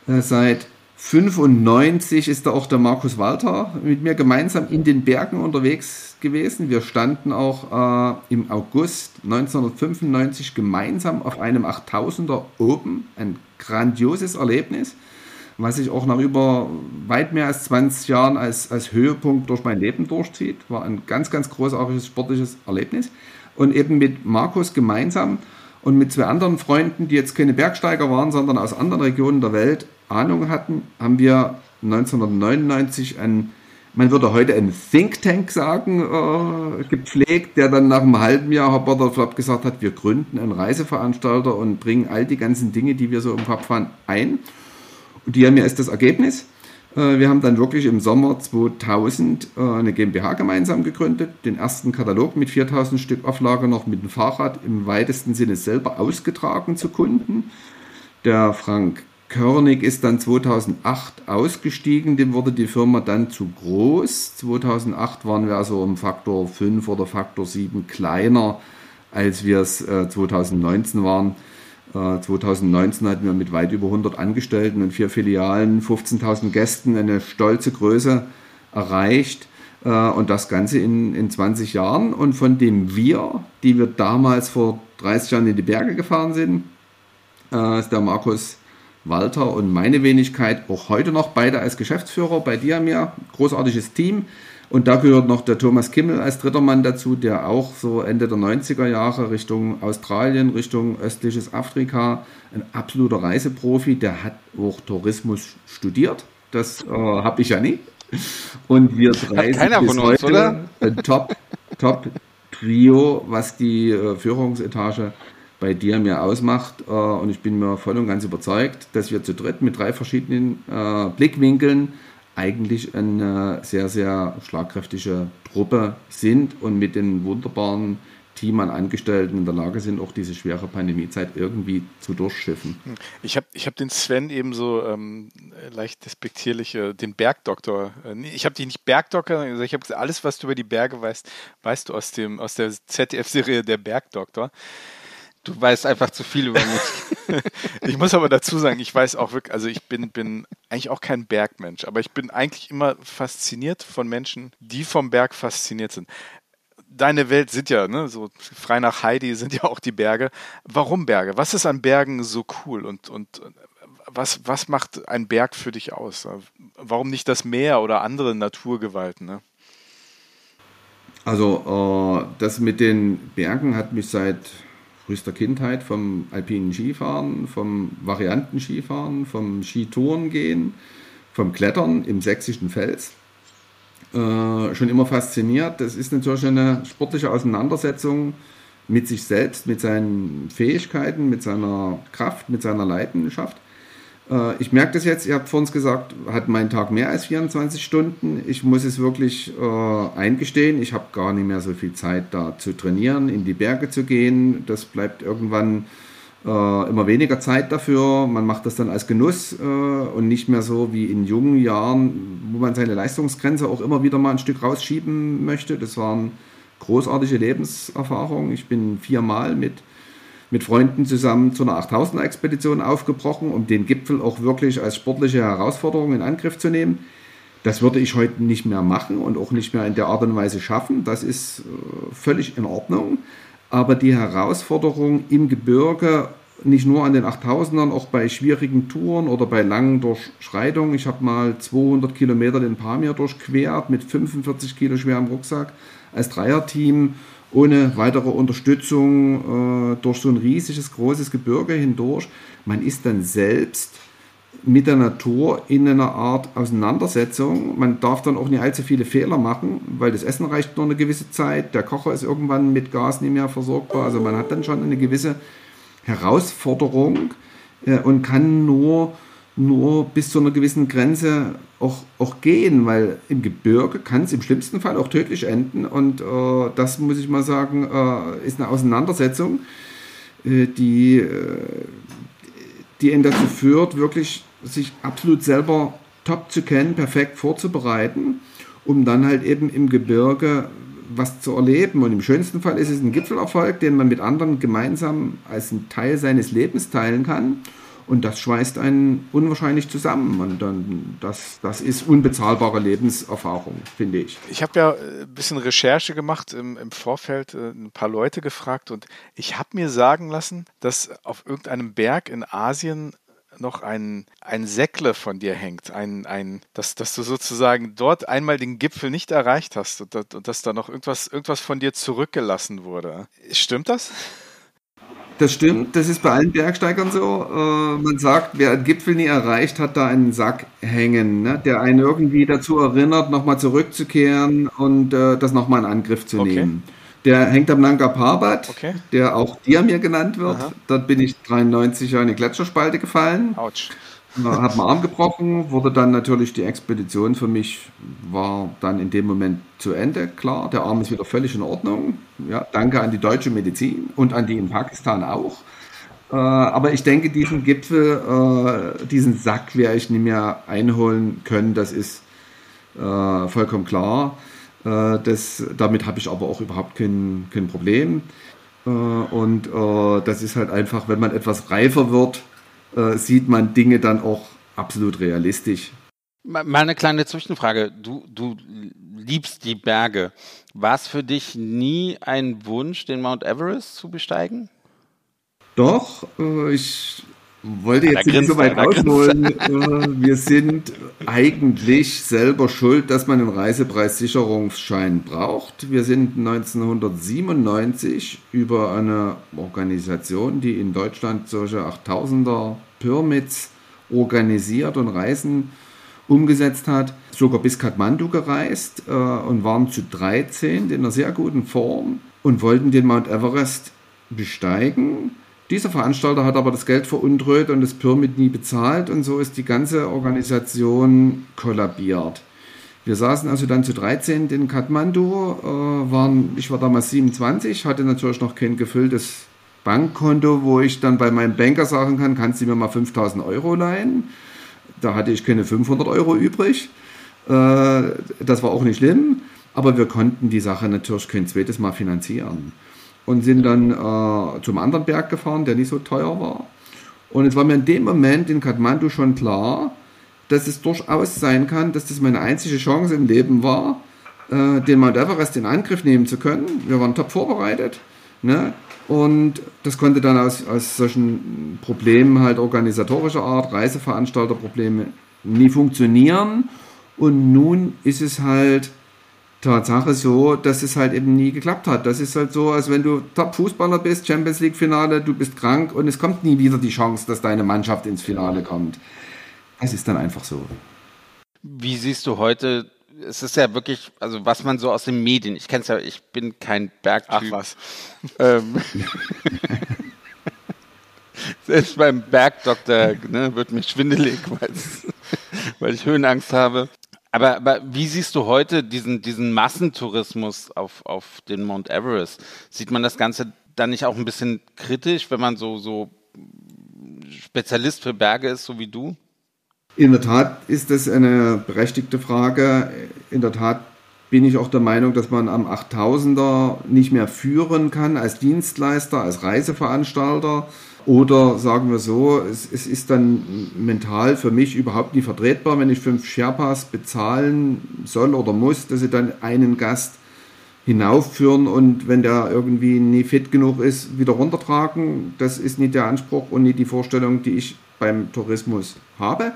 Äh, seit 95 ist da auch der Markus Walter mit mir gemeinsam in den Bergen unterwegs gewesen. Wir standen auch äh, im August 1995 gemeinsam auf einem 8000er oben. Ein grandioses Erlebnis, was sich auch nach über weit mehr als 20 Jahren als, als Höhepunkt durch mein Leben durchzieht. War ein ganz, ganz großartiges sportliches Erlebnis. Und eben mit Markus gemeinsam und mit zwei anderen Freunden, die jetzt keine Bergsteiger waren, sondern aus anderen Regionen der Welt, Ahnung hatten, haben wir 1999 ein, man würde heute ein Think Tank sagen, äh, gepflegt, der dann nach einem halben Jahr Herr Botterflop gesagt hat, wir gründen einen Reiseveranstalter und bringen all die ganzen Dinge, die wir so im Kopf haben, ein. Und die haben ja ist das Ergebnis. Äh, wir haben dann wirklich im Sommer 2000 äh, eine GmbH gemeinsam gegründet, den ersten Katalog mit 4000 Stück Auflage noch mit dem Fahrrad im weitesten Sinne selber ausgetragen zu Kunden. Der Frank Körnig ist dann 2008 ausgestiegen, dem wurde die Firma dann zu groß. 2008 waren wir also um Faktor 5 oder Faktor 7 kleiner, als wir es äh, 2019 waren. Äh, 2019 hatten wir mit weit über 100 Angestellten und vier Filialen, 15.000 Gästen eine stolze Größe erreicht. Äh, und das Ganze in, in 20 Jahren. Und von dem wir, die wir damals vor 30 Jahren in die Berge gefahren sind, äh, ist der Markus Walter und meine Wenigkeit auch heute noch beide als Geschäftsführer bei Diamir. Großartiges Team. Und da gehört noch der Thomas Kimmel als dritter Mann dazu, der auch so Ende der 90er Jahre Richtung Australien, Richtung östliches Afrika, ein absoluter Reiseprofi, der hat auch Tourismus studiert. Das äh, habe ich ja nicht. Und wir drei sind bis uns, heute oder? ein Top, Top Trio, was die äh, Führungsetage bei dir mir ausmacht. Äh, und ich bin mir voll und ganz überzeugt, dass wir zu dritt mit drei verschiedenen äh, Blickwinkeln eigentlich eine sehr, sehr schlagkräftige Truppe sind und mit den wunderbaren Team an Angestellten in der Lage sind, auch diese schwere Pandemiezeit irgendwie zu durchschiffen. Hm. Ich habe ich hab den Sven eben so ähm, leicht despektierlich, äh, den Bergdoktor. Äh, ich habe dich nicht Bergdoktor, ich habe gesagt, alles, was du über die Berge weißt, weißt du aus, dem, aus der ZDF-Serie Der Bergdoktor. Du weißt einfach zu viel über mich. ich muss aber dazu sagen, ich weiß auch wirklich, also ich bin, bin eigentlich auch kein Bergmensch, aber ich bin eigentlich immer fasziniert von Menschen, die vom Berg fasziniert sind deine Welt sind ja, ne, so frei nach Heidi sind ja auch die Berge. Warum Berge? Was ist an Bergen so cool und, und was, was macht ein Berg für dich aus? Warum nicht das Meer oder andere Naturgewalten? Ne? Also, äh, das mit den Bergen hat mich seit frühester Kindheit vom alpinen Skifahren, vom Variantenskifahren, vom Skitourengehen, vom Klettern im sächsischen Fels äh, schon immer fasziniert. Das ist natürlich eine sportliche Auseinandersetzung mit sich selbst, mit seinen Fähigkeiten, mit seiner Kraft, mit seiner Leidenschaft. Äh, ich merke das jetzt, ihr habt vorhin gesagt, hat mein Tag mehr als 24 Stunden. Ich muss es wirklich äh, eingestehen, ich habe gar nicht mehr so viel Zeit da zu trainieren, in die Berge zu gehen. Das bleibt irgendwann äh, immer weniger Zeit dafür. Man macht das dann als Genuss äh, und nicht mehr so wie in jungen Jahren, wo man seine Leistungsgrenze auch immer wieder mal ein Stück rausschieben möchte. Das waren großartige Lebenserfahrungen. Ich bin viermal mit, mit Freunden zusammen zu einer 8000er-Expedition aufgebrochen, um den Gipfel auch wirklich als sportliche Herausforderung in Angriff zu nehmen. Das würde ich heute nicht mehr machen und auch nicht mehr in der Art und Weise schaffen. Das ist äh, völlig in Ordnung. Aber die Herausforderung im Gebirge, nicht nur an den 8000ern, auch bei schwierigen Touren oder bei langen Durchschreitungen. Ich habe mal 200 Kilometer den Pamir durchquert mit 45 Kilo schwerem Rucksack als Dreierteam ohne weitere Unterstützung äh, durch so ein riesiges, großes Gebirge hindurch. Man ist dann selbst mit der Natur in einer Art Auseinandersetzung. Man darf dann auch nicht allzu viele Fehler machen, weil das Essen reicht nur eine gewisse Zeit. Der Kocher ist irgendwann mit Gas nicht mehr versorgbar. Also man hat dann schon eine gewisse Herausforderung äh, und kann nur, nur bis zu einer gewissen Grenze auch, auch gehen, weil im Gebirge kann es im schlimmsten Fall auch tödlich enden. Und äh, das muss ich mal sagen, äh, ist eine Auseinandersetzung, äh, die äh, die ihn dazu führt, wirklich sich absolut selber top zu kennen, perfekt vorzubereiten, um dann halt eben im Gebirge was zu erleben. Und im schönsten Fall ist es ein Gipfelerfolg, den man mit anderen gemeinsam als ein Teil seines Lebens teilen kann. Und das schweißt einen unwahrscheinlich zusammen. Und dann, das, das ist unbezahlbare Lebenserfahrung, finde ich. Ich habe ja ein äh, bisschen Recherche gemacht im, im Vorfeld, äh, ein paar Leute gefragt und ich habe mir sagen lassen, dass auf irgendeinem Berg in Asien noch ein, ein Säckle von dir hängt, ein, ein, dass, dass du sozusagen dort einmal den Gipfel nicht erreicht hast und, und dass da noch irgendwas, irgendwas von dir zurückgelassen wurde. Stimmt das? Das stimmt, das ist bei allen Bergsteigern so. Äh, man sagt, wer einen Gipfel nie erreicht, hat da einen Sack hängen, ne? der einen irgendwie dazu erinnert, nochmal zurückzukehren und äh, das nochmal in Angriff zu okay. nehmen. Der hängt am Nanga Parbat, okay. der auch Diamir genannt wird. Aha. Dort bin ich 93 in eine Gletscherspalte gefallen. Autsch habe einen Arm gebrochen, wurde dann natürlich die Expedition für mich, war dann in dem Moment zu Ende, klar. Der Arm ist wieder völlig in Ordnung. Ja, danke an die deutsche Medizin und an die in Pakistan auch. Äh, aber ich denke, diesen Gipfel, äh, diesen Sack werde ich nicht mehr einholen können, das ist äh, vollkommen klar. Äh, das, damit habe ich aber auch überhaupt kein, kein Problem. Äh, und äh, das ist halt einfach, wenn man etwas reifer wird, äh, sieht man Dinge dann auch absolut realistisch. Mal eine kleine Zwischenfrage. Du, du liebst die Berge. War es für dich nie ein Wunsch, den Mount Everest zu besteigen? Doch, äh, ich wollte jetzt nicht so weit ausholen. Äh, wir sind eigentlich selber schuld, dass man einen Reisepreissicherungsschein braucht. Wir sind 1997 über eine Organisation, die in Deutschland solche 8000er Pyramids organisiert und Reisen umgesetzt hat, sogar bis Kathmandu gereist äh, und waren zu 13 in einer sehr guten Form und wollten den Mount Everest besteigen. Dieser Veranstalter hat aber das Geld veruntreut und das Pyramid nie bezahlt und so ist die ganze Organisation kollabiert. Wir saßen also dann zu 13 in Kathmandu, äh, waren, ich war damals 27, hatte natürlich noch kein gefülltes Bankkonto, wo ich dann bei meinem Banker sagen kann, kannst du mir mal 5000 Euro leihen? Da hatte ich keine 500 Euro übrig. Äh, das war auch nicht schlimm, aber wir konnten die Sache natürlich kein zweites Mal finanzieren. Und sind dann äh, zum anderen Berg gefahren, der nicht so teuer war. Und es war mir in dem Moment in Kathmandu schon klar, dass es durchaus sein kann, dass das meine einzige Chance im Leben war, äh, den Mount Everest in Angriff nehmen zu können. Wir waren top vorbereitet. Ne? Und das konnte dann aus, aus solchen Problemen halt organisatorischer Art, Reiseveranstalterprobleme, nie funktionieren. Und nun ist es halt Tatsache so, dass es halt eben nie geklappt hat. Das ist halt so, als wenn du Top-Fußballer bist, Champions League-Finale, du bist krank und es kommt nie wieder die Chance, dass deine Mannschaft ins Finale kommt. Es ist dann einfach so. Wie siehst du heute, es ist ja wirklich, also was man so aus den Medien, ich kenne es ja, ich bin kein Bergtyp. Ach was. Ähm, Selbst beim Bergdoktor ne, wird mir schwindelig, weil ich Höhenangst habe. Aber, aber wie siehst du heute diesen, diesen Massentourismus auf, auf den Mount Everest? Sieht man das Ganze dann nicht auch ein bisschen kritisch, wenn man so, so Spezialist für Berge ist, so wie du? In der Tat ist das eine berechtigte Frage. In der Tat bin ich auch der Meinung, dass man am 8000er nicht mehr führen kann als Dienstleister, als Reiseveranstalter. Oder sagen wir so, es, es ist dann mental für mich überhaupt nicht vertretbar, wenn ich fünf Sherpas bezahlen soll oder muss, dass sie dann einen Gast hinaufführen und wenn der irgendwie nie fit genug ist, wieder runtertragen. Das ist nicht der Anspruch und nicht die Vorstellung, die ich beim Tourismus habe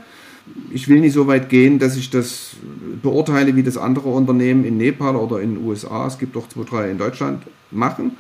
ich will nicht so weit gehen, dass ich das beurteile, wie das andere Unternehmen in Nepal oder in den USA, es gibt auch zwei, drei in Deutschland, machen.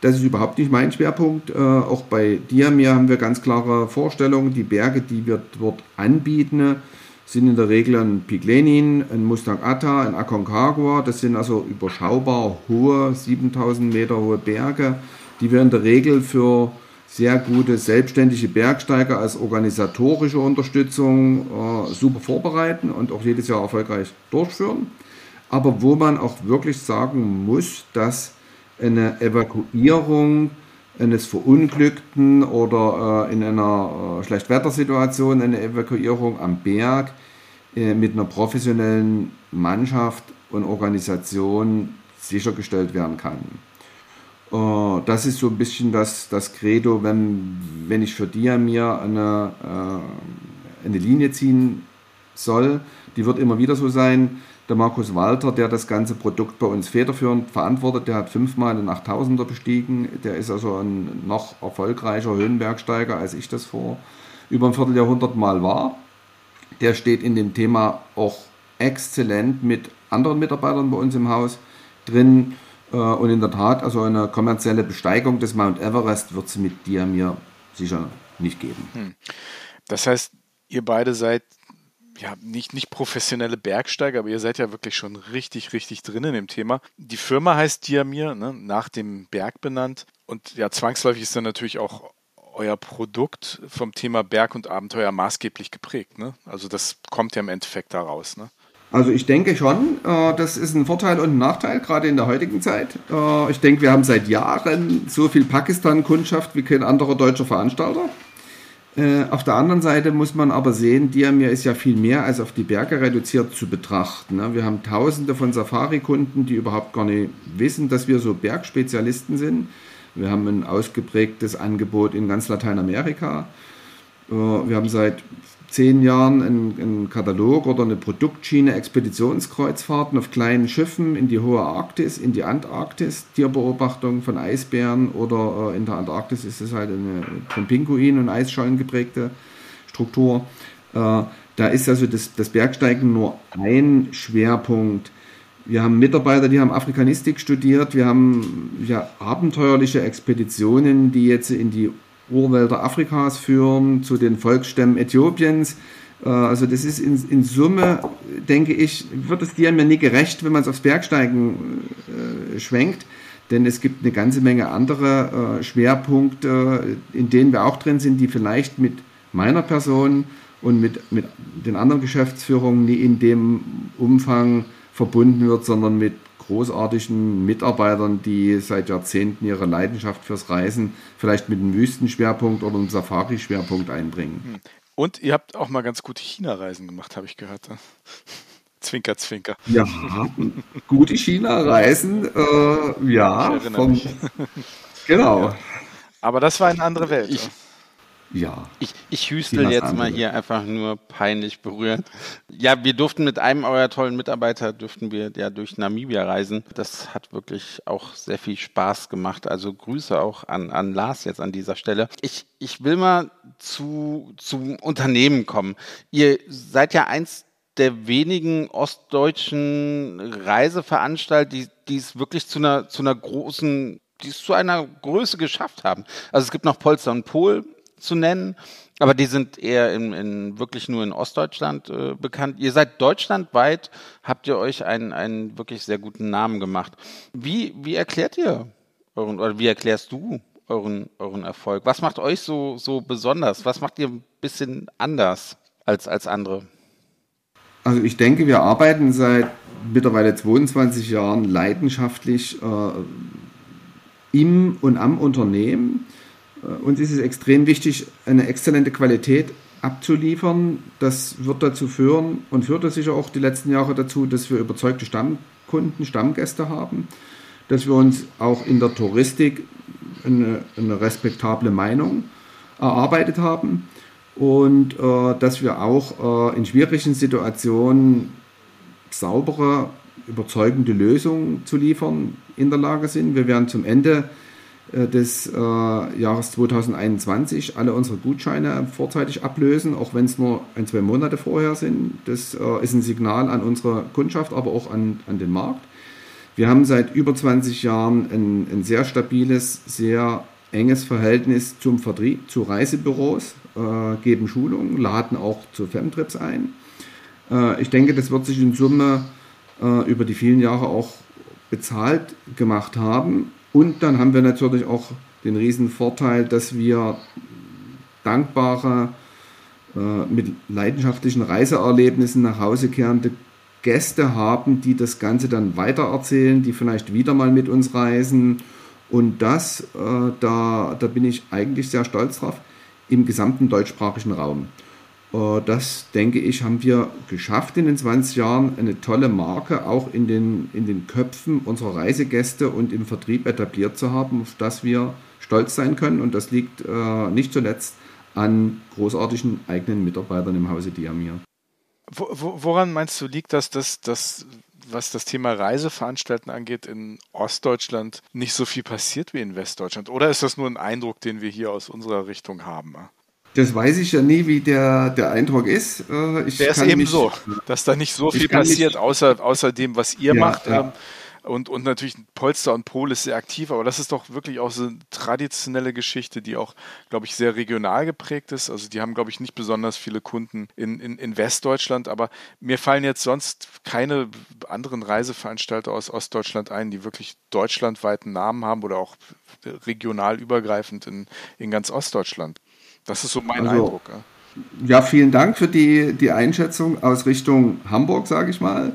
Das ist überhaupt nicht mein Schwerpunkt. Äh, auch bei Diamir haben wir ganz klare Vorstellungen. Die Berge, die wir dort anbieten, sind in der Regel ein Pik Lenin, ein Mustang Atta, ein Aconcagua. Das sind also überschaubar hohe, 7000 Meter hohe Berge, die wir in der Regel für sehr gute selbstständige Bergsteiger als organisatorische Unterstützung äh, super vorbereiten und auch jedes Jahr erfolgreich durchführen. Aber wo man auch wirklich sagen muss, dass eine Evakuierung eines Verunglückten oder äh, in einer äh, Schlechtwettersituation eine Evakuierung am Berg äh, mit einer professionellen Mannschaft und Organisation sichergestellt werden kann. Uh, das ist so ein bisschen das, das Credo, wenn, wenn ich für dir mir eine, äh, eine Linie ziehen soll. Die wird immer wieder so sein. Der Markus Walter, der das ganze Produkt bei uns federführend verantwortet, der hat fünfmal den 8000er bestiegen. Der ist also ein noch erfolgreicher Höhenbergsteiger, als ich das vor über ein Vierteljahrhundert mal war. Der steht in dem Thema auch exzellent mit anderen Mitarbeitern bei uns im Haus drin. Äh, und in der Tat, also eine kommerzielle Besteigung des Mount Everest wird es mit dir mir sicher nicht geben. Hm. Das heißt, ihr beide seid ja nicht, nicht professionelle Bergsteiger, aber ihr seid ja wirklich schon richtig, richtig drin in dem Thema. Die Firma heißt Diamir, ne, nach dem Berg benannt. Und ja, zwangsläufig ist dann natürlich auch euer Produkt vom Thema Berg und Abenteuer maßgeblich geprägt. Ne? Also das kommt ja im Endeffekt daraus. Ne? Also ich denke schon, äh, das ist ein Vorteil und ein Nachteil, gerade in der heutigen Zeit. Äh, ich denke, wir haben seit Jahren so viel Pakistan-Kundschaft wie kein anderer deutscher Veranstalter. Äh, auf der anderen Seite muss man aber sehen, Diamir ist ja viel mehr als auf die Berge reduziert zu betrachten. Ne? Wir haben tausende von Safari-Kunden, die überhaupt gar nicht wissen, dass wir so Bergspezialisten sind. Wir haben ein ausgeprägtes Angebot in ganz Lateinamerika. Wir haben seit zehn Jahren einen, einen Katalog oder eine Produktschiene Expeditionskreuzfahrten auf kleinen Schiffen in die hohe Arktis, in die Antarktis, Tierbeobachtung von Eisbären oder äh, in der Antarktis ist es halt eine von Pinguinen und Eisschollen geprägte Struktur. Äh, da ist also das, das Bergsteigen nur ein Schwerpunkt. Wir haben Mitarbeiter, die haben Afrikanistik studiert. Wir haben ja, abenteuerliche Expeditionen, die jetzt in die Urwälder Afrikas führen, zu den Volksstämmen Äthiopiens. Äh, also das ist in, in, Summe, denke ich, wird es dir mir nie gerecht, wenn man es aufs Bergsteigen äh, schwenkt. Denn es gibt eine ganze Menge andere äh, Schwerpunkte, in denen wir auch drin sind, die vielleicht mit meiner Person und mit, mit den anderen Geschäftsführungen nie in dem Umfang verbunden wird, sondern mit großartigen Mitarbeitern, die seit Jahrzehnten ihre Leidenschaft fürs Reisen vielleicht mit einem Wüstenschwerpunkt oder einem Safari-Schwerpunkt einbringen. Hm. Und ihr habt auch mal ganz gute China-Reisen gemacht, habe ich gehört. Zwinker, zwinker. Ja, gute China-Reisen, äh, ja. Vom, genau. Ja. Aber das war eine andere Welt. Ich, ja. Ich, ich hüstel jetzt andere. mal hier einfach nur peinlich berührt. Ja, wir durften mit einem eurer tollen Mitarbeiter, durften wir ja durch Namibia reisen. Das hat wirklich auch sehr viel Spaß gemacht. Also Grüße auch an, an Lars jetzt an dieser Stelle. Ich, ich will mal zu, zum Unternehmen kommen. Ihr seid ja eins der wenigen ostdeutschen Reiseveranstalter, die, die es wirklich zu einer, zu einer großen, die es zu einer Größe geschafft haben. Also es gibt noch Polster und Pol zu nennen, aber die sind eher in, in wirklich nur in Ostdeutschland äh, bekannt. Ihr seid deutschlandweit, habt ihr euch einen, einen wirklich sehr guten Namen gemacht. Wie, wie erklärt ihr euren, oder wie erklärst du euren, euren Erfolg? Was macht euch so, so besonders? Was macht ihr ein bisschen anders als, als andere? Also ich denke, wir arbeiten seit mittlerweile 22 Jahren leidenschaftlich äh, im und am Unternehmen. Äh, uns ist es extrem wichtig, eine exzellente Qualität abzuliefern. Das wird dazu führen und führte sicher auch die letzten Jahre dazu, dass wir überzeugte Stammkunden, Stammgäste haben, dass wir uns auch in der Touristik eine, eine respektable Meinung erarbeitet haben und äh, dass wir auch äh, in schwierigen Situationen saubere, überzeugende Lösungen zu liefern in der Lage sind. Wir werden zum Ende des äh, Jahres 2021 alle unsere Gutscheine vorzeitig ablösen, auch wenn es nur ein, zwei Monate vorher sind. Das äh, ist ein Signal an unsere Kundschaft, aber auch an, an den Markt. Wir haben seit über 20 Jahren ein, ein sehr stabiles, sehr enges Verhältnis zum Vertrieb, zu Reisebüros, äh, geben Schulungen, laden auch zu Femtrips ein. Äh, ich denke, das wird sich in Summe äh, über die vielen Jahre auch bezahlt gemacht haben. Und dann haben wir natürlich auch den riesen Vorteil, dass wir dankbare, äh, mit leidenschaftlichen Reiseerlebnissen nach Hause kehrende Gäste haben, die das Ganze dann weitererzählen, die vielleicht wieder mal mit uns reisen und das, äh, da, da bin ich eigentlich sehr stolz drauf, im gesamten deutschsprachigen Raum. Äh, das, denke ich, haben wir geschafft in den 20 Jahren, eine tolle Marke auch in den, in den Köpfen unserer Reisegäste und im Vertrieb etabliert zu haben, auf das wir stolz sein können. Und das liegt äh, nicht zuletzt an großartigen eigenen Mitarbeitern im Hause Diamir. Woran meinst du, liegt das, dass, dass was das Thema Reiseveranstalten angeht, in Ostdeutschland nicht so viel passiert wie in Westdeutschland? Oder ist das nur ein Eindruck, den wir hier aus unserer Richtung haben? Das weiß ich ja nie, wie der, der Eindruck ist. Äh, ich der ist eben mich, so, dass da nicht so viel passiert, außer, außer dem, was ihr ja, macht. Ja. Ähm, und, und natürlich Polster und Pol ist sehr aktiv, aber das ist doch wirklich auch so eine traditionelle Geschichte, die auch, glaube ich, sehr regional geprägt ist. Also die haben, glaube ich, nicht besonders viele Kunden in, in, in Westdeutschland, aber mir fallen jetzt sonst keine anderen Reiseveranstalter aus Ostdeutschland ein, die wirklich deutschlandweiten Namen haben oder auch regional übergreifend in, in ganz Ostdeutschland. Das ist so mein also, Eindruck. Ja. Ja, vielen Dank für die, die Einschätzung aus Richtung Hamburg, sage ich mal.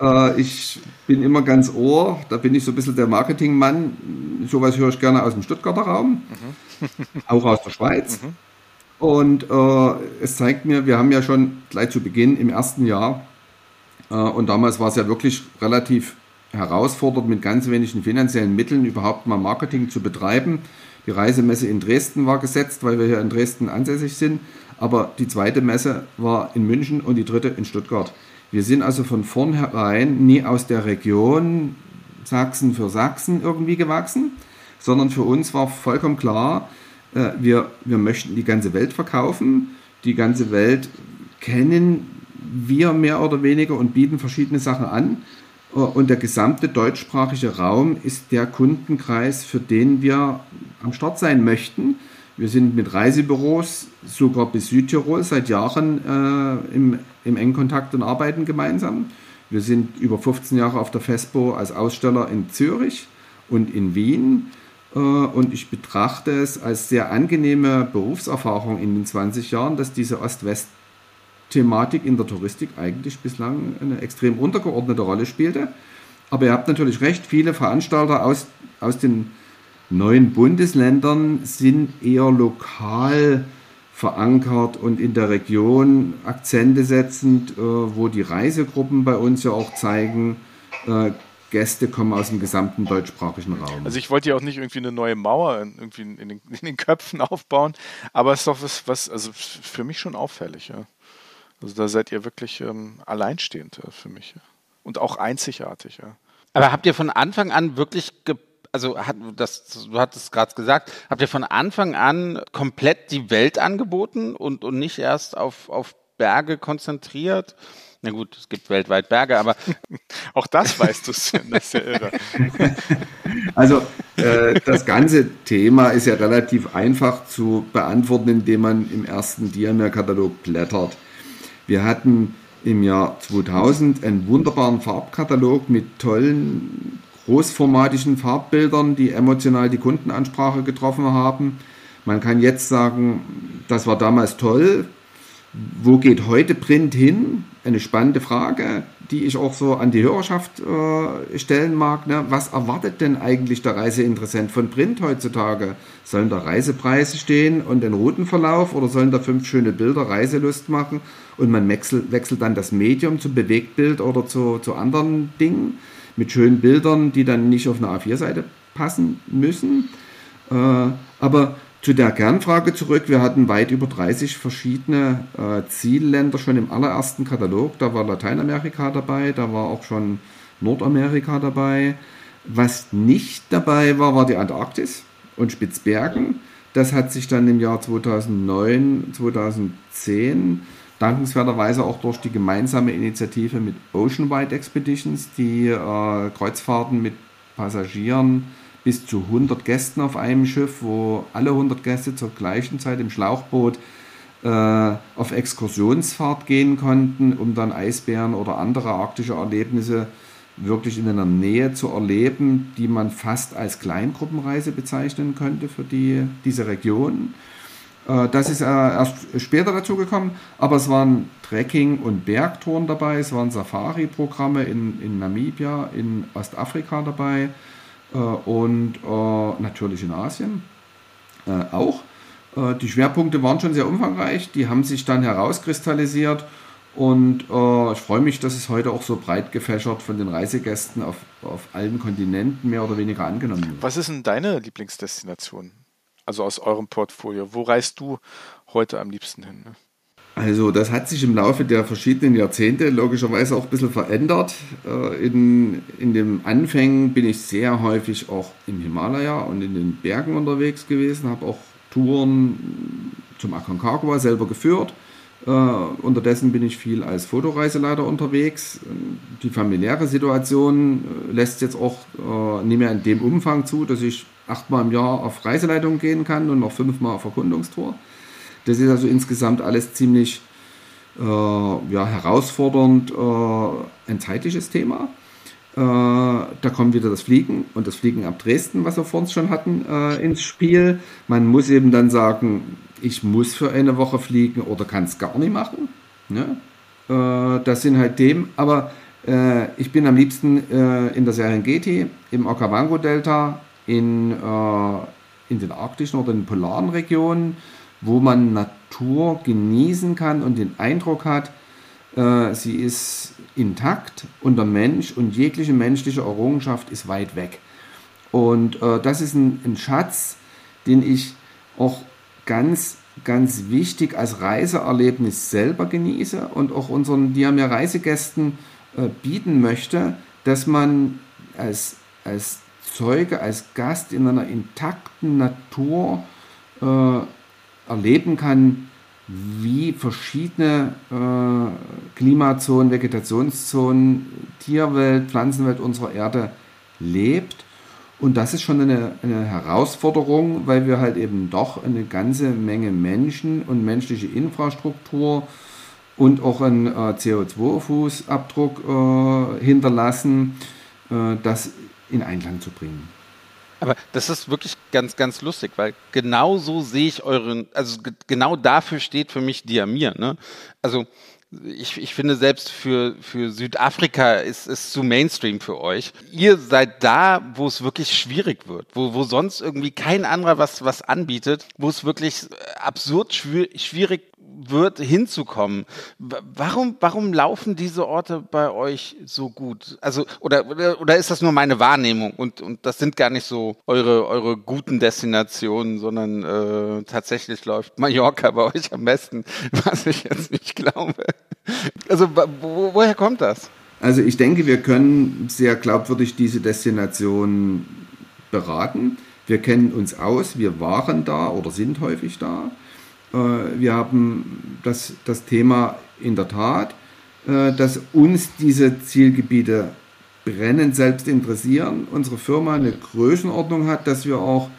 Äh, ich bin immer ganz ohr, da bin ich so ein bisschen der Marketingmann. Sowas höre ich gerne aus dem Stuttgarter Raum, mhm. auch aus der Schweiz. Mhm. Und äh, es zeigt mir, wir haben ja schon gleich zu Beginn im ersten Jahr, äh, und damals war es ja wirklich relativ herausfordernd, mit ganz wenigen finanziellen Mitteln überhaupt mal Marketing zu betreiben. Die Reisemesse in Dresden war gesetzt, weil wir hier in Dresden ansässig sind. Aber die zweite Messe war in München und die dritte in Stuttgart. Wir sind also von vornherein nie aus der Region Sachsen für Sachsen irgendwie gewachsen, sondern für uns war vollkommen klar, äh, wir, wir möchten die ganze Welt verkaufen. Die ganze Welt kennen wir mehr oder weniger und bieten verschiedene Sachen an. Äh, und der gesamte deutschsprachige Raum ist der Kundenkreis, für den wir am Start sein möchten. Wir sind mit Reisebüros sogar bis Südtirol seit Jahren äh, im, im engen Kontakt und arbeiten gemeinsam. Wir sind über 15 Jahre auf der FESPO als Aussteller in Zürich und in Wien. Äh, und ich betrachte es als sehr angenehme Berufserfahrung in den 20 Jahren, dass diese Ost-West Thematik in der Touristik eigentlich bislang eine extrem untergeordnete Rolle spielte. Aber ihr habt natürlich recht, viele Veranstalter aus, aus den neuen Bundesländern sind eher lokal verankert und in der Region Akzente setzend, äh, wo die Reisegruppen bei uns ja auch zeigen, äh, Gäste kommen aus dem gesamten deutschsprachigen Raum. Also ich wollte ja auch nicht irgendwie eine neue Mauer irgendwie in, den, in den, Köpfen aufbauen, aber es ist doch was, was, also für mich schon auffällig, ja. Also da seid ihr wirklich ähm, alleinstehend äh, für mich. Ja. Und auch einzigartig, ja. Aber habt ihr von Anfang an wirklich also hat, das, du hattest gerade gesagt, habt ihr von Anfang an komplett die Welt angeboten und, und nicht erst auf, auf Berge konzentriert? Na gut, es gibt weltweit Berge, aber. Auch das weißt du, Sven, das ist ja irre. Also, äh, das ganze Thema ist ja relativ einfach zu beantworten, indem man im ersten Diamer-Katalog blättert. Wir hatten im Jahr 2000 einen wunderbaren Farbkatalog mit tollen großformatischen Farbbildern, die emotional die Kundenansprache getroffen haben. Man kann jetzt sagen, das war damals toll. Wo geht heute Print hin? Eine spannende Frage, die ich auch so an die Hörerschaft äh, stellen mag. Ne? Was erwartet denn eigentlich der Reiseinteressent von Print heutzutage? Sollen da Reisepreise stehen und den Routenverlauf oder sollen da fünf schöne Bilder Reiselust machen und man wechselt, wechselt dann das Medium zum Bewegtbild oder zu, zu anderen Dingen? mit schönen Bildern, die dann nicht auf eine A4-Seite passen müssen. Äh, aber zu der Kernfrage zurück, wir hatten weit über 30 verschiedene äh, Zielländer schon im allerersten Katalog. Da war Lateinamerika dabei, da war auch schon Nordamerika dabei. Was nicht dabei war, war die Antarktis und Spitzbergen. Das hat sich dann im Jahr 2009, 2010 dankenswerterweise auch durch die gemeinsame Initiative mit Oceanwide Expeditions, die äh, Kreuzfahrten mit Passagieren bis zu 100 Gästen auf einem Schiff, wo alle 100 Gäste zur gleichen Zeit im Schlauchboot äh, auf Exkursionsfahrt gehen konnten, um dann Eisbären oder andere arktische Erlebnisse wirklich in der Nähe zu erleben, die man fast als Kleingruppenreise bezeichnen könnte für die, diese Region. Äh, das ist äh, erst später dazu gekommen, aber es waren Trekking- und Bergtouren dabei, es waren Safari-Programme in, in Namibia, in Ostafrika dabei und natürlich in Asien auch. Die Schwerpunkte waren schon sehr umfangreich, die haben sich dann herauskristallisiert und ich freue mich, dass es heute auch so breit gefächert von den Reisegästen auf, auf allen Kontinenten mehr oder weniger angenommen wird. Was ist denn deine Lieblingsdestination? Also aus eurem Portfolio. Wo reist du heute am liebsten hin? Ne? Also das hat sich im Laufe der verschiedenen Jahrzehnte logischerweise auch ein bisschen verändert. Äh, in, in den Anfängen bin ich sehr häufig auch im Himalaya und in den Bergen unterwegs gewesen, habe auch Touren zum Aconcagua selber geführt. Uh, unterdessen bin ich viel als Fotoreiseleiter unterwegs. Die familiäre Situation äh, lässt jetzt auch nicht mehr in dem Umfang zu, dass ich achtmal im Jahr auf Reiseleitung gehen kann und noch fünfmal auf Erkundungstour. Das ist also insgesamt alles ziemlich äh, ja, herausfordernd, äh, ein zeitliches Thema. Äh, da kommt wieder das Fliegen und das Fliegen ab Dresden, was wir vor uns schon hatten, äh, ins Spiel. Man muss eben dann sagen, ich muss für eine Woche fliegen oder kann es gar nicht machen. Ne? Äh, das sind halt Themen, aber äh, ich bin am liebsten in der Serengeti, im Okavango-Delta, in, in den arktischen oder in den polaren Regionen, wo man Natur genießen kann und den Eindruck hat, äh, sie ist intakt und der Mensch und jegliche menschliche Errungenschaft ist weit weg. Und äh, das ist ein, ein Schatz, den ich auch ganz ganz wichtig als Reiseerlebnis selber genieße und auch unseren Diamir Reisegästen äh, bieten möchte, dass man als, als Zeuge, als Gast in einer intakten Natur äh, erleben kann, wie verschiedene äh, Klimazonen, Vegetationszonen, Tierwelt, Pflanzenwelt unserer Erde lebt. Und das ist schon eine, eine, Herausforderung, weil wir halt eben doch eine ganze Menge Menschen und menschliche Infrastruktur und auch einen äh, CO2-Fußabdruck äh, hinterlassen. Äh, das in Einklang zu bringen. Aber das ist wirklich ganz, ganz lustig, weil genau so sehe ich euren, also genau dafür steht für mich Diamir. Ne? Also ich, ich finde selbst für, für Südafrika ist es zu Mainstream für euch. Ihr seid da, wo es wirklich schwierig wird, wo, wo sonst irgendwie kein anderer was, was anbietet, wo es wirklich absurd schwierig wird, hinzukommen. Warum, warum laufen diese Orte bei euch so gut? Also, oder, oder, ist das nur meine Wahrnehmung und, und das sind gar nicht so eure, eure guten Destinationen, sondern äh, tatsächlich läuft Mallorca bei euch am besten, was ich jetzt nicht glaube. Also, wo, woher kommt das? Also, ich denke, wir können sehr glaubwürdig diese Destination beraten. Wir kennen uns aus, wir waren da oder sind häufig da. Äh, wir haben das, das Thema in der Tat, äh, dass uns diese Zielgebiete brennend selbst interessieren. Unsere Firma eine Größenordnung hat, dass wir auch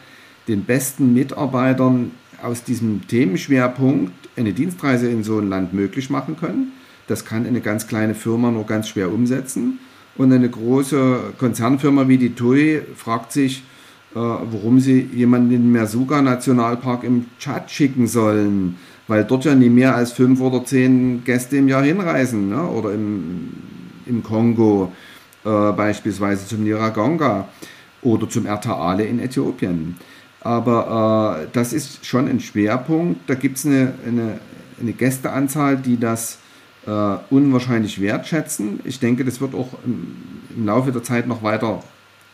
den besten Mitarbeitern aus diesem Themenschwerpunkt eine Dienstreise in so ein Land möglich machen können. Das kann eine ganz kleine Firma nur ganz schwer umsetzen. Und eine große Konzernfirma wie die TUI fragt sich, äh, warum sie jemanden in den Mersuga-Nationalpark im Tschad schicken sollen, weil dort ja nie mehr als fünf oder zehn Gäste im Jahr hinreisen, ne? oder im, im Kongo äh, beispielsweise zum Niragonga oder zum Ertaale in Äthiopien. Aber äh, das ist schon ein Schwerpunkt. Da gibt es eine, eine, eine, Gästeanzahl, die das äh, unwahrscheinlich wertschätzen. Ich denke, das wird auch im, im Laufe der Zeit noch weiter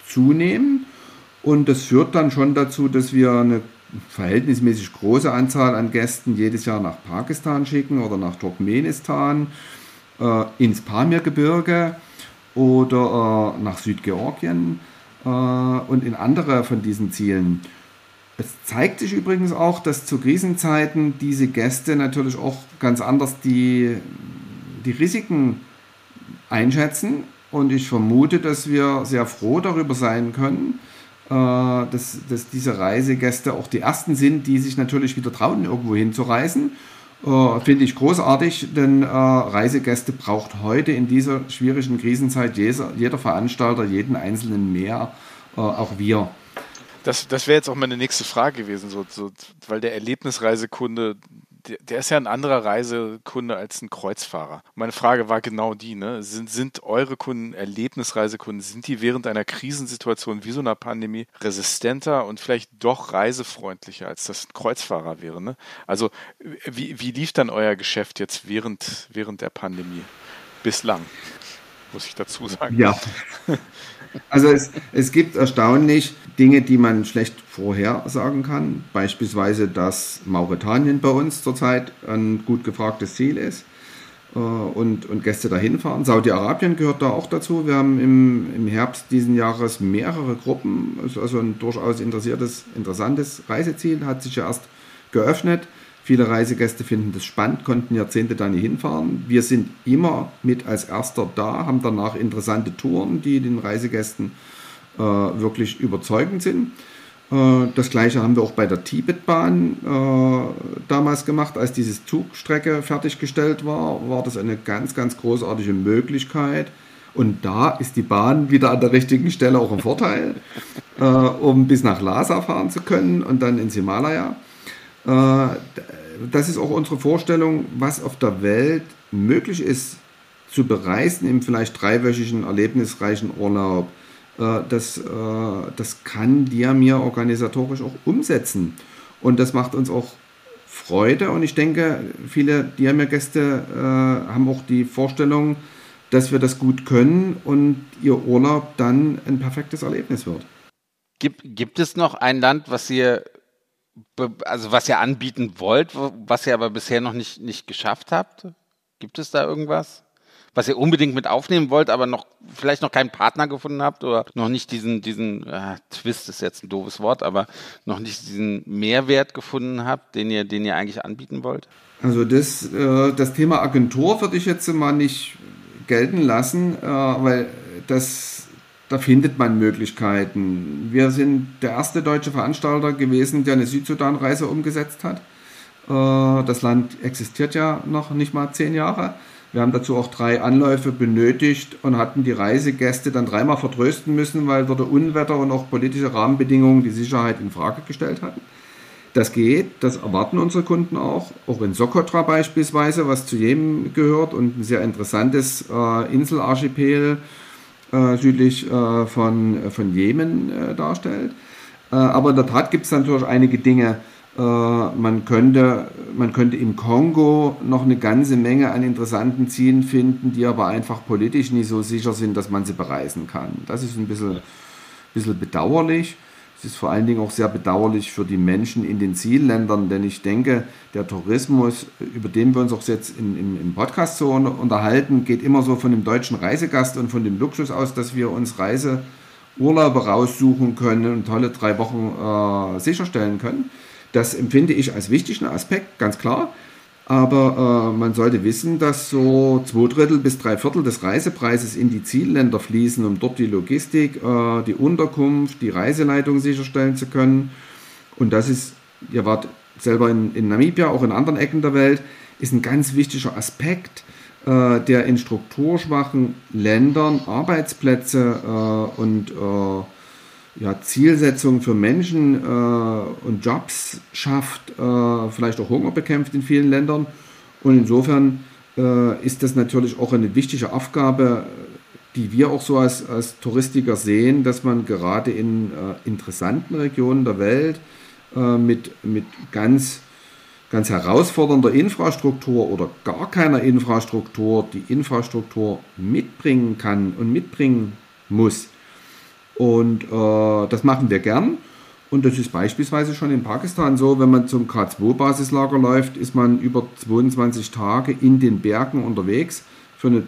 zunehmen. Und das führt dann schon dazu, dass wir eine verhältnismäßig große Anzahl an Gästen jedes Jahr nach Pakistan schicken oder nach Turkmenistan, äh, ins Pamirgebirge oder äh, nach Südgeorgien äh, und in andere von diesen Zielen. Es zeigt sich übrigens auch, dass zu Krisenzeiten diese Gäste natürlich auch ganz anders die, die Risiken einschätzen. Und ich vermute, dass wir sehr froh darüber sein können, dass, dass diese Reisegäste auch die ersten sind, die sich natürlich wieder trauen, irgendwo hinzureisen. Äh, Finde ich großartig, denn äh, Reisegäste braucht heute in dieser schwierigen Krisenzeit jeder, jeder Veranstalter, jeden Einzelnen mehr, äh, auch wir. Das, das wäre jetzt auch meine nächste Frage gewesen, so, so, weil der Erlebnisreisekunde der, ist ja ein anderer Reisekunde als ein Kreuzfahrer. Meine Frage war genau die, ne? Sind, sind eure Kunden Erlebnisreisekunden, sind die während einer Krisensituation wie so einer Pandemie resistenter und vielleicht doch reisefreundlicher, als das ein Kreuzfahrer wäre, ne? Also, wie, wie lief dann euer Geschäft jetzt während, während der Pandemie? Bislang, muss ich dazu sagen. Ja. Also es, es gibt erstaunlich Dinge, die man schlecht vorhersagen kann. Beispielsweise, dass Mauretanien bei uns zurzeit ein gut gefragtes Ziel ist äh, und, und Gäste dahin fahren. Saudi-Arabien gehört da auch dazu. Wir haben im, im Herbst diesen Jahres mehrere Gruppen, also ein durchaus interessiertes, interessantes Reiseziel, hat sich ja erst geöffnet. Viele Reisegäste finden das spannend, konnten Jahrzehnte da nicht hinfahren. Wir sind immer mit als erster da, haben danach interessante Touren, die den Reisegästen äh, wirklich überzeugend sind. Äh, das gleiche haben wir auch bei der Tibetbahn äh, damals gemacht. Als diese Zugstrecke fertiggestellt war, war das eine ganz, ganz großartige Möglichkeit. Und da ist die Bahn wieder an der richtigen Stelle auch ein Vorteil, äh, um bis nach Lhasa fahren zu können und dann ins Himalaya. Äh, das ist auch unsere Vorstellung, was auf der Welt möglich ist zu bereisen im vielleicht dreiwöchigen erlebnisreichen Urlaub. Äh, das, äh, das kann dir mir organisatorisch auch umsetzen. Und das macht uns auch Freude. Und ich denke, viele Diamir-Gäste haben auch die Vorstellung, dass wir das gut können und ihr Urlaub dann ein perfektes Erlebnis wird. Gibt, gibt es noch ein Land, was ihr also was ihr anbieten wollt, was ihr aber bisher noch nicht, nicht geschafft habt? Gibt es da irgendwas? Was ihr unbedingt mit aufnehmen wollt, aber noch vielleicht noch keinen Partner gefunden habt oder noch nicht diesen, diesen äh, Twist ist jetzt ein doofes Wort, aber noch nicht diesen Mehrwert gefunden habt, den ihr, den ihr eigentlich anbieten wollt? Also das, äh, das Thema Agentur würde ich jetzt mal nicht gelten lassen, äh, weil das da findet man Möglichkeiten. Wir sind der erste deutsche Veranstalter gewesen, der eine Südsudan-Reise umgesetzt hat. Äh, das Land existiert ja noch nicht mal zehn Jahre. Wir haben dazu auch drei Anläufe benötigt und hatten die Reisegäste dann dreimal vertrösten müssen, weil dort Unwetter und auch politische Rahmenbedingungen die Sicherheit in Frage gestellt hatten. Das geht, das erwarten unsere Kunden auch. Auch in Socotra beispielsweise, was zu Jemen gehört und ein sehr interessantes äh, Inselarchipel äh, südlich äh, von, von Jemen äh, darstellt. Äh, aber in der Tat gibt es natürlich einige Dinge. Äh, man, könnte, man könnte im Kongo noch eine ganze Menge an interessanten Zielen finden, die aber einfach politisch nicht so sicher sind, dass man sie bereisen kann. Das ist ein bisschen, bisschen bedauerlich. Es ist vor allen Dingen auch sehr bedauerlich für die Menschen in den Zielländern, denn ich denke, der Tourismus, über den wir uns auch jetzt in, in, im Podcast so unterhalten, geht immer so von dem deutschen Reisegast und von dem Luxus aus, dass wir uns Reiseurlaube raussuchen können und tolle drei Wochen äh, sicherstellen können. Das empfinde ich als wichtigen Aspekt, ganz klar. Aber äh, man sollte wissen, dass so zwei Drittel bis drei Viertel des Reisepreises in die Zielländer fließen, um dort die Logistik, äh, die Unterkunft, die Reiseleitung sicherstellen zu können. Und das ist, ihr wart selber in, in Namibia, auch in anderen Ecken der Welt, ist ein ganz wichtiger Aspekt, äh, der in strukturschwachen Ländern Arbeitsplätze äh, und äh, ja, Zielsetzungen für Menschen äh, und Jobs schafft, äh, vielleicht auch Hunger bekämpft in vielen Ländern. Und insofern äh, ist das natürlich auch eine wichtige Aufgabe, die wir auch so als, als Touristiker sehen, dass man gerade in äh, interessanten Regionen der Welt äh, mit, mit ganz, ganz herausfordernder Infrastruktur oder gar keiner Infrastruktur die Infrastruktur mitbringen kann und mitbringen muss und äh, das machen wir gern. Und das ist beispielsweise schon in Pakistan so, wenn man zum K2-Basislager läuft, ist man über 22 Tage in den Bergen unterwegs. Für eine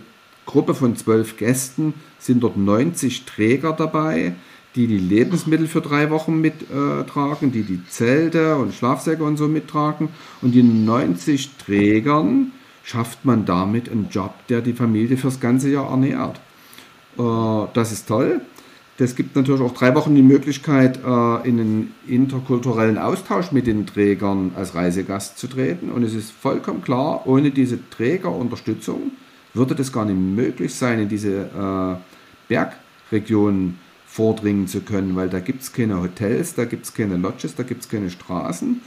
Gruppe von zwölf Gästen sind dort 90 Träger dabei, die die Lebensmittel für drei Wochen mittragen, die die Zelte und Schlafsäcke und so mittragen. Und die 90 Trägern schafft man damit einen Job, der die Familie fürs ganze Jahr ernährt. Äh, das ist toll. Das gibt natürlich auch drei Wochen die Möglichkeit, äh, in einen interkulturellen Austausch mit den Trägern als Reisegast zu treten. Und es ist vollkommen klar, ohne diese Trägerunterstützung würde das gar nicht möglich sein, in diese äh, Bergregionen vordringen zu können, weil da gibt es keine Hotels, da gibt es keine Lodges, da gibt es keine Straßen.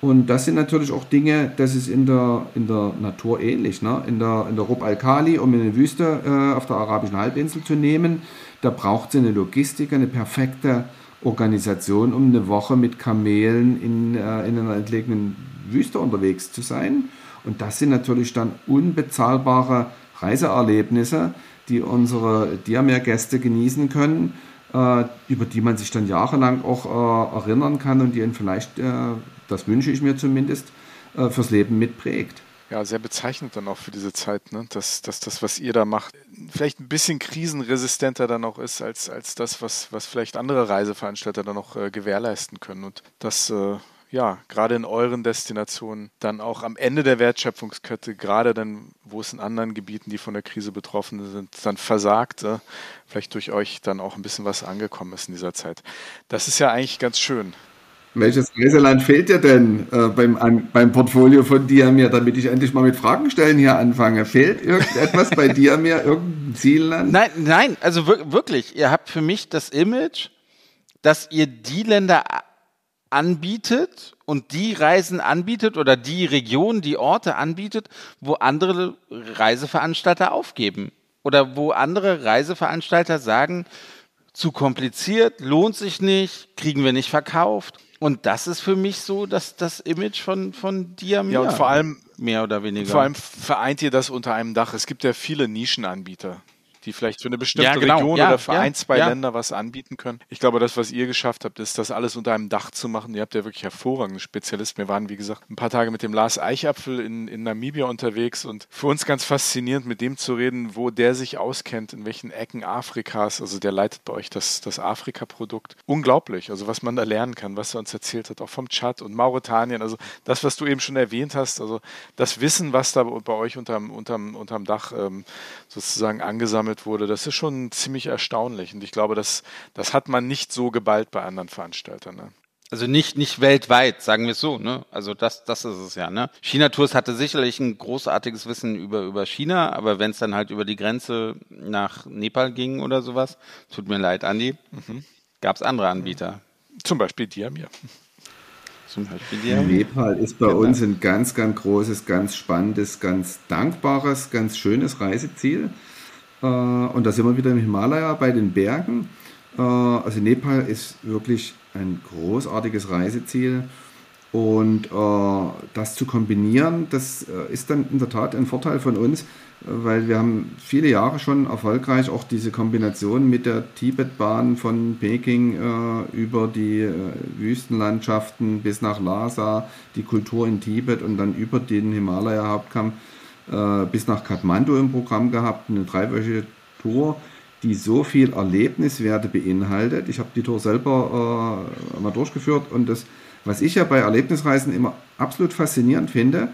Und das sind natürlich auch Dinge, das ist in der, in der Natur ähnlich. Ne? In der, in der Rub al-Khali, um eine Wüste äh, auf der arabischen Halbinsel zu nehmen, da braucht es eine Logistik, eine perfekte Organisation, um eine Woche mit Kamelen in, äh, in einer entlegenen Wüste unterwegs zu sein. Und das sind natürlich dann unbezahlbare Reiseerlebnisse, die unsere Diamer-Gäste genießen können, äh, über die man sich dann jahrelang auch äh, erinnern kann und die ihnen vielleicht, äh, das wünsche ich mir zumindest, äh, fürs Leben mitprägt ja, sehr bezeichnend dann auch für diese Zeit, ne? dass, dass das, was ihr da macht, vielleicht ein bisschen krisenresistenter dann auch ist, als, als das, was, was vielleicht andere Reiseveranstalter dann noch äh, gewährleisten können. Und das, äh, ja, gerade in euren Destinationen dann auch am Ende der Wertschöpfungskette, gerade dann, wo es in anderen Gebieten, die von der Krise betroffen sind, dann versagt, äh, vielleicht durch euch dann auch ein bisschen was angekommen ist in dieser Zeit. Das ist ja eigentlich ganz schön. Welches Reiseland fehlt dir denn äh, beim, an, beim Portfolio von Diamir, damit ich endlich mal mit Fragen stellen hier anfange? Fehlt irgendetwas bei Diamir, irgendein Zielland? Nein, nein, also wirklich. Ihr habt für mich das Image, dass ihr die Länder anbietet und die Reisen anbietet oder die Region, die Orte anbietet, wo andere Reiseveranstalter aufgeben. Oder wo andere Reiseveranstalter sagen, zu kompliziert, lohnt sich nicht, kriegen wir nicht verkauft. Und das ist für mich so dass das Image von, von Diamir. Ja, und vor allem mehr oder weniger. Vor allem vereint ihr das unter einem Dach. Es gibt ja viele Nischenanbieter die vielleicht für eine bestimmte ja, genau. Region ja, oder für ja, ein, zwei Länder was anbieten können. Ich glaube, das, was ihr geschafft habt, ist, das alles unter einem Dach zu machen. Ihr habt ja wirklich hervorragende Spezialisten. Wir waren, wie gesagt, ein paar Tage mit dem Lars Eichapfel in, in Namibia unterwegs und für uns ganz faszinierend, mit dem zu reden, wo der sich auskennt, in welchen Ecken Afrikas. Also der leitet bei euch das, das Afrika-Produkt. Unglaublich, also was man da lernen kann, was er uns erzählt hat, auch vom Tschad und Mauretanien. Also das, was du eben schon erwähnt hast, also das Wissen, was da bei euch unterm, unterm, unterm Dach ähm, sozusagen angesammelt wurde, das ist schon ziemlich erstaunlich. Und ich glaube, das, das hat man nicht so geballt bei anderen Veranstaltern. Ne? Also nicht, nicht weltweit, sagen wir es so, ne? Also das, das ist es ja, ne? China Tours hatte sicherlich ein großartiges Wissen über, über China, aber wenn es dann halt über die Grenze nach Nepal ging oder sowas, tut mir leid, Andi, mhm. gab es andere Anbieter. Zum Beispiel Diamir. Zum Beispiel Nepal ist bei genau. uns ein ganz, ganz großes, ganz spannendes, ganz dankbares, ganz schönes Reiseziel. Äh, und da sind wir wieder im Himalaya bei den Bergen. Äh, also Nepal ist wirklich ein großartiges Reiseziel. Und äh, das zu kombinieren, das ist dann in der Tat ein Vorteil von uns, weil wir haben viele Jahre schon erfolgreich auch diese Kombination mit der Tibetbahn von Peking äh, über die äh, Wüstenlandschaften bis nach Lhasa, die Kultur in Tibet und dann über den Himalaya-Hauptkamm äh, bis nach Kathmandu im Programm gehabt, eine dreiwöchige Tour, die so viel Erlebniswerte beinhaltet. Ich habe die Tour selber äh, mal durchgeführt und das, was ich ja bei Erlebnisreisen immer absolut faszinierend finde,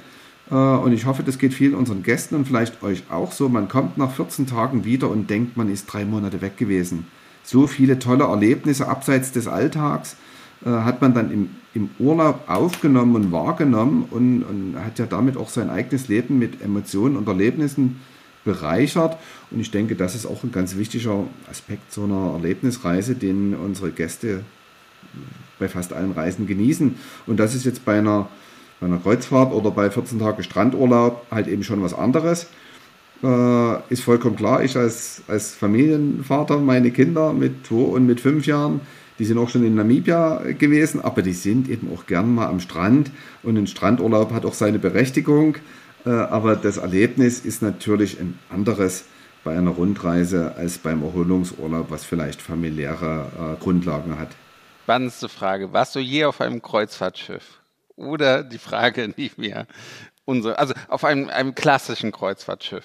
äh, und ich hoffe, das geht vielen unseren Gästen und vielleicht euch auch so. Man kommt nach 14 Tagen wieder und denkt, man ist drei Monate weg gewesen. So viele tolle Erlebnisse abseits des Alltags äh, hat man dann im, im Urlaub aufgenommen und wahrgenommen und, und hat ja damit auch sein eigenes Leben mit Emotionen und Erlebnissen bereichert. Und ich denke, das ist auch ein ganz wichtiger Aspekt so einer Erlebnisreise, den unsere Gäste bei fast allen Reisen genießen. Und das ist jetzt bei einer bei einer Kreuzfahrt oder bei 14 Tage Strandurlaub halt eben schon was anderes. Äh, ist vollkommen klar, ich als, als Familienvater, meine Kinder mit zwei und mit fünf Jahren, die sind auch schon in Namibia gewesen, aber die sind eben auch gern mal am Strand und ein Strandurlaub hat auch seine Berechtigung. Äh, aber das Erlebnis ist natürlich ein anderes bei einer Rundreise als beim Erholungsurlaub, was vielleicht familiäre äh, Grundlagen hat. Spannendste Frage. Warst du je auf einem Kreuzfahrtschiff? Oder die Frage nicht mehr. Unsere, also auf einem, einem klassischen Kreuzfahrtschiff.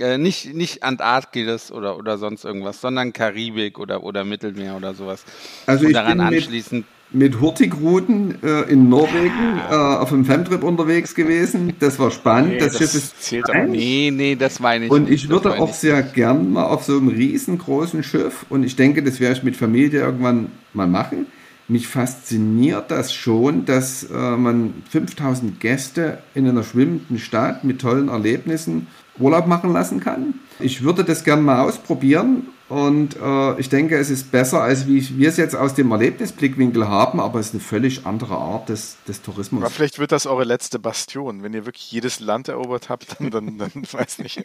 Äh, nicht, nicht Antarktis oder, oder sonst irgendwas, sondern Karibik oder, oder Mittelmeer oder sowas. Also Und ich daran bin anschließend mit, mit Hurtigruten äh, in Norwegen äh, auf einem Femtrip unterwegs gewesen. Das war spannend. Nee, das, das, Schiff ist zählt aber Nee, nee, das meine ich Und ich würde auch sehr gern mal auf so einem riesengroßen Schiff und ich denke, das werde ich mit Familie irgendwann mal machen mich fasziniert das schon, dass äh, man 5000 Gäste in einer schwimmenden Stadt mit tollen Erlebnissen Urlaub machen lassen kann. Ich würde das gerne mal ausprobieren und äh, ich denke, es ist besser, als wie wir es jetzt aus dem Erlebnisblickwinkel haben, aber es ist eine völlig andere Art des, des Tourismus. Aber vielleicht wird das eure letzte Bastion. Wenn ihr wirklich jedes Land erobert habt, dann, dann, dann weiß nicht.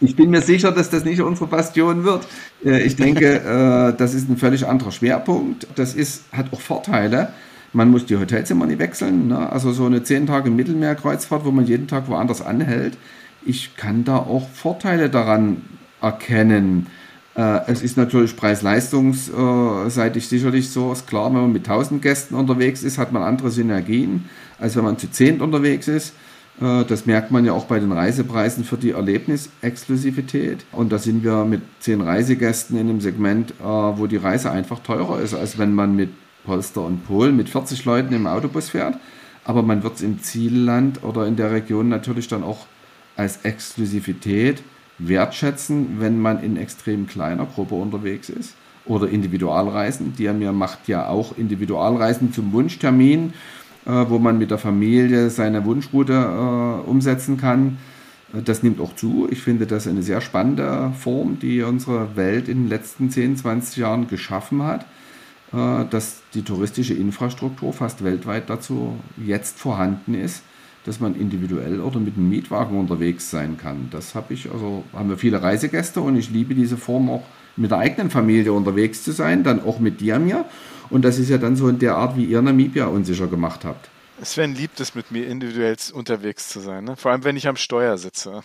Ich bin mir sicher, dass das nicht unsere Bastion wird. Äh, ich denke, äh, das ist ein völlig anderer Schwerpunkt. Das ist, hat auch Vorteile. Man muss die Hotelzimmer nicht wechseln. Ne? Also so eine 10 Tage Mittelmeerkreuzfahrt, wo man jeden Tag woanders anhält. Ich kann da auch Vorteile daran erkennen. Äh, es ist natürlich preis-leistungsseitig sicherlich so. Ist klar, wenn man mit 1000 Gästen unterwegs ist, hat man andere Synergien, als wenn man zu 10 unterwegs ist. Äh, das merkt man ja auch bei den Reisepreisen für die Erlebnisexklusivität. Und da sind wir mit zehn Reisegästen in einem Segment, äh, wo die Reise einfach teurer ist, als wenn man mit Polster und Polen mit 40 Leuten im Autobus fährt. Aber man wird es im Zielland oder in der Region natürlich dann auch als Exklusivität wertschätzen, wenn man in extrem kleiner Gruppe unterwegs ist. Oder Individualreisen. Die ja, macht ja auch Individualreisen zum Wunschtermin äh, wo man mit der Familie seine Wunschroute äh, umsetzen kann. Äh, das nimmt auch zu. Ich finde das eine sehr spannende Form, die unsere Welt in den letzten 10, 20 Jahren geschaffen hat, dass die touristische Infrastruktur fast weltweit dazu jetzt vorhanden ist, dass man individuell oder mit einem Mietwagen unterwegs sein kann. Das habe ich, also haben wir viele Reisegäste und ich liebe diese Form auch mit der eigenen Familie unterwegs zu sein, dann auch mit dir mir. Und das ist ja dann so in der Art, wie ihr Namibia unsicher gemacht habt. Es wäre ein Liebtes, mit mir individuell unterwegs zu sein, ne? vor allem wenn ich am Steuer sitze.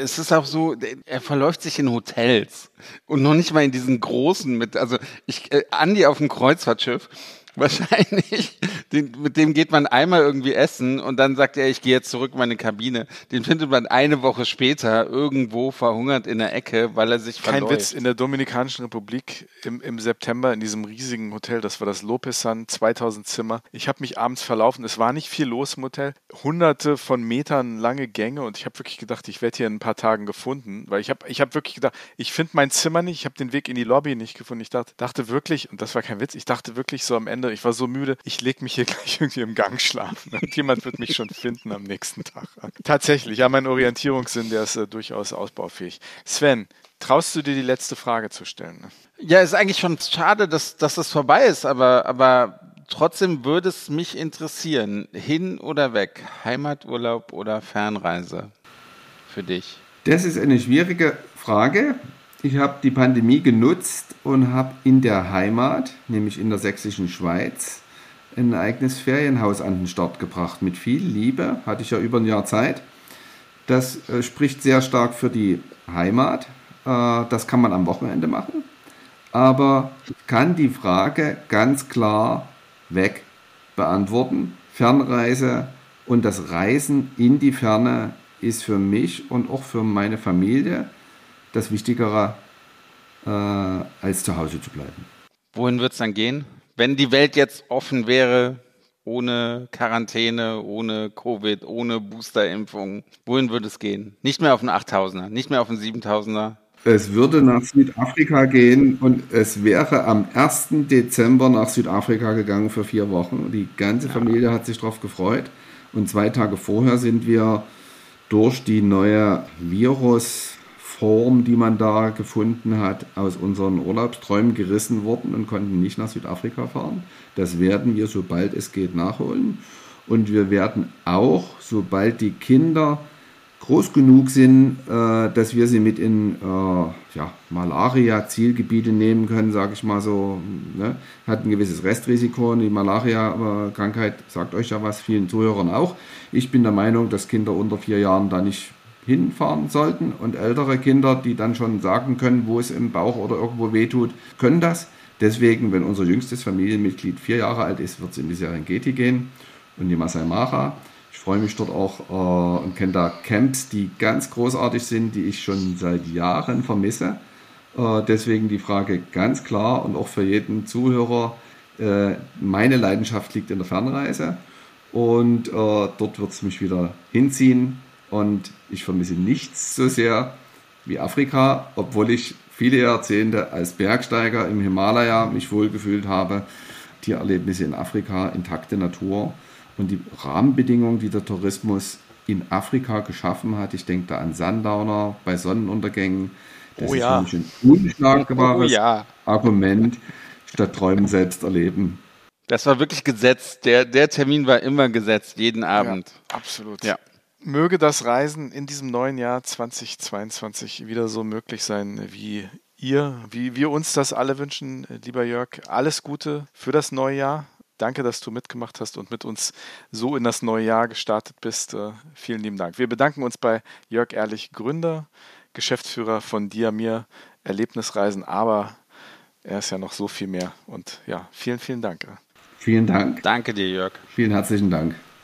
Es ist auch so, er verläuft sich in Hotels und noch nicht mal in diesen großen mit, also ich, äh, Andi auf dem Kreuzfahrtschiff, Wahrscheinlich. Den, mit dem geht man einmal irgendwie essen und dann sagt er, ich gehe jetzt zurück in meine Kabine. Den findet man eine Woche später irgendwo verhungert in der Ecke, weil er sich Kein Witz, in der Dominikanischen Republik im, im September in diesem riesigen Hotel, das war das Lopesan, 2000 Zimmer. Ich habe mich abends verlaufen, es war nicht viel los im Hotel. Hunderte von Metern lange Gänge und ich habe wirklich gedacht, ich werde hier in ein paar Tagen gefunden, weil ich habe ich hab wirklich gedacht, ich finde mein Zimmer nicht, ich habe den Weg in die Lobby nicht gefunden. Ich dachte, dachte wirklich, und das war kein Witz, ich dachte wirklich so am Ende, Wochenende. Ich war so müde, ich lege mich hier gleich irgendwie im Gang schlafen. Und jemand wird mich schon finden am nächsten Tag. Tatsächlich, ja, mein Orientierungssinn, der ist äh, durchaus ausbaufähig. Sven, traust du dir die letzte Frage zu stellen? Ja, ist eigentlich schon schade, dass, dass das vorbei ist, aber, aber trotzdem würde es mich interessieren. Hin oder weg? Heimaturlaub oder Fernreise für dich? Das ist eine schwierige Frage. Ich habe die Pandemie genutzt und habe in der Heimat, nämlich in der sächsischen Schweiz, ein eigenes Ferienhaus an den Start gebracht. Mit viel Liebe, hatte ich ja über ein Jahr Zeit. Das äh, spricht sehr stark für die Heimat. Äh, das kann man am Wochenende machen. Aber ich kann die Frage ganz klar weg beantworten. Fernreise und das Reisen in die Ferne ist für mich und auch für meine Familie das Wichtigere, äh, als zu Hause zu bleiben. Wohin wird es dann gehen? Wenn die Welt jetzt offen wäre, ohne Quarantäne, ohne Covid, ohne Boosterimpfung, wohin würde es gehen? Nicht mehr auf den 8000er, nicht mehr auf den 7000er. Es würde nach Südafrika gehen und es wäre am 1. Dezember nach Südafrika gegangen für vier Wochen. Die ganze Familie hat sich darauf gefreut. Und zwei Tage vorher sind wir durch die neue Virusform, die man da gefunden hat, aus unseren Urlaubsträumen gerissen worden und konnten nicht nach Südafrika fahren. Das werden wir, sobald es geht, nachholen. Und wir werden auch, sobald die Kinder groß genug sind, äh, dass wir sie mit in äh, ja, Malaria-Zielgebiete nehmen können, sage ich mal so. Ne? Hat ein gewisses Restrisiko. Die Malaria-Krankheit sagt euch ja was, vielen Zuhörern auch. Ich bin der Meinung, dass Kinder unter vier Jahren da nicht hinfahren sollten und ältere Kinder, die dann schon sagen können, wo es im Bauch oder irgendwo wehtut, können das. Deswegen, wenn unser jüngstes Familienmitglied vier Jahre alt ist, wird es in die Serengeti gehen und die Masai Mara freue mich dort auch äh, und kenne da Camps, die ganz großartig sind, die ich schon seit Jahren vermisse. Äh, deswegen die Frage ganz klar und auch für jeden Zuhörer, äh, meine Leidenschaft liegt in der Fernreise und äh, dort wird es mich wieder hinziehen und ich vermisse nichts so sehr wie Afrika, obwohl ich viele Jahrzehnte als Bergsteiger im Himalaya mich wohlgefühlt habe. Tiererlebnisse in Afrika, intakte Natur und die Rahmenbedingungen, die der Tourismus in Afrika geschaffen hat. Ich denke da an Sundowner bei Sonnenuntergängen. Das oh ist ja. nämlich ein unschlagbares Oh ja. Argument, statt Träumen selbst erleben. Das war wirklich gesetzt. Der, der Termin war immer gesetzt, jeden Abend. Ja, absolut. Ja. Möge das Reisen in diesem neuen Jahr 2022 wieder so möglich sein, wie ihr, wie wir uns das alle wünschen. Lieber Jörg, alles Gute für das neue Jahr. Danke, dass du mitgemacht hast und mit uns so in das neue Jahr gestartet bist. Äh, vielen lieben Dank. Wir bedanken uns bei Jörg Ehrlich, Gründer, Geschäftsführer von Diamir Erlebnisreisen, aber er ist ja noch so viel mehr. Und ja, vielen, vielen Dank. Vielen Dank. Danke dir, Jörg. Vielen herzlichen Dank.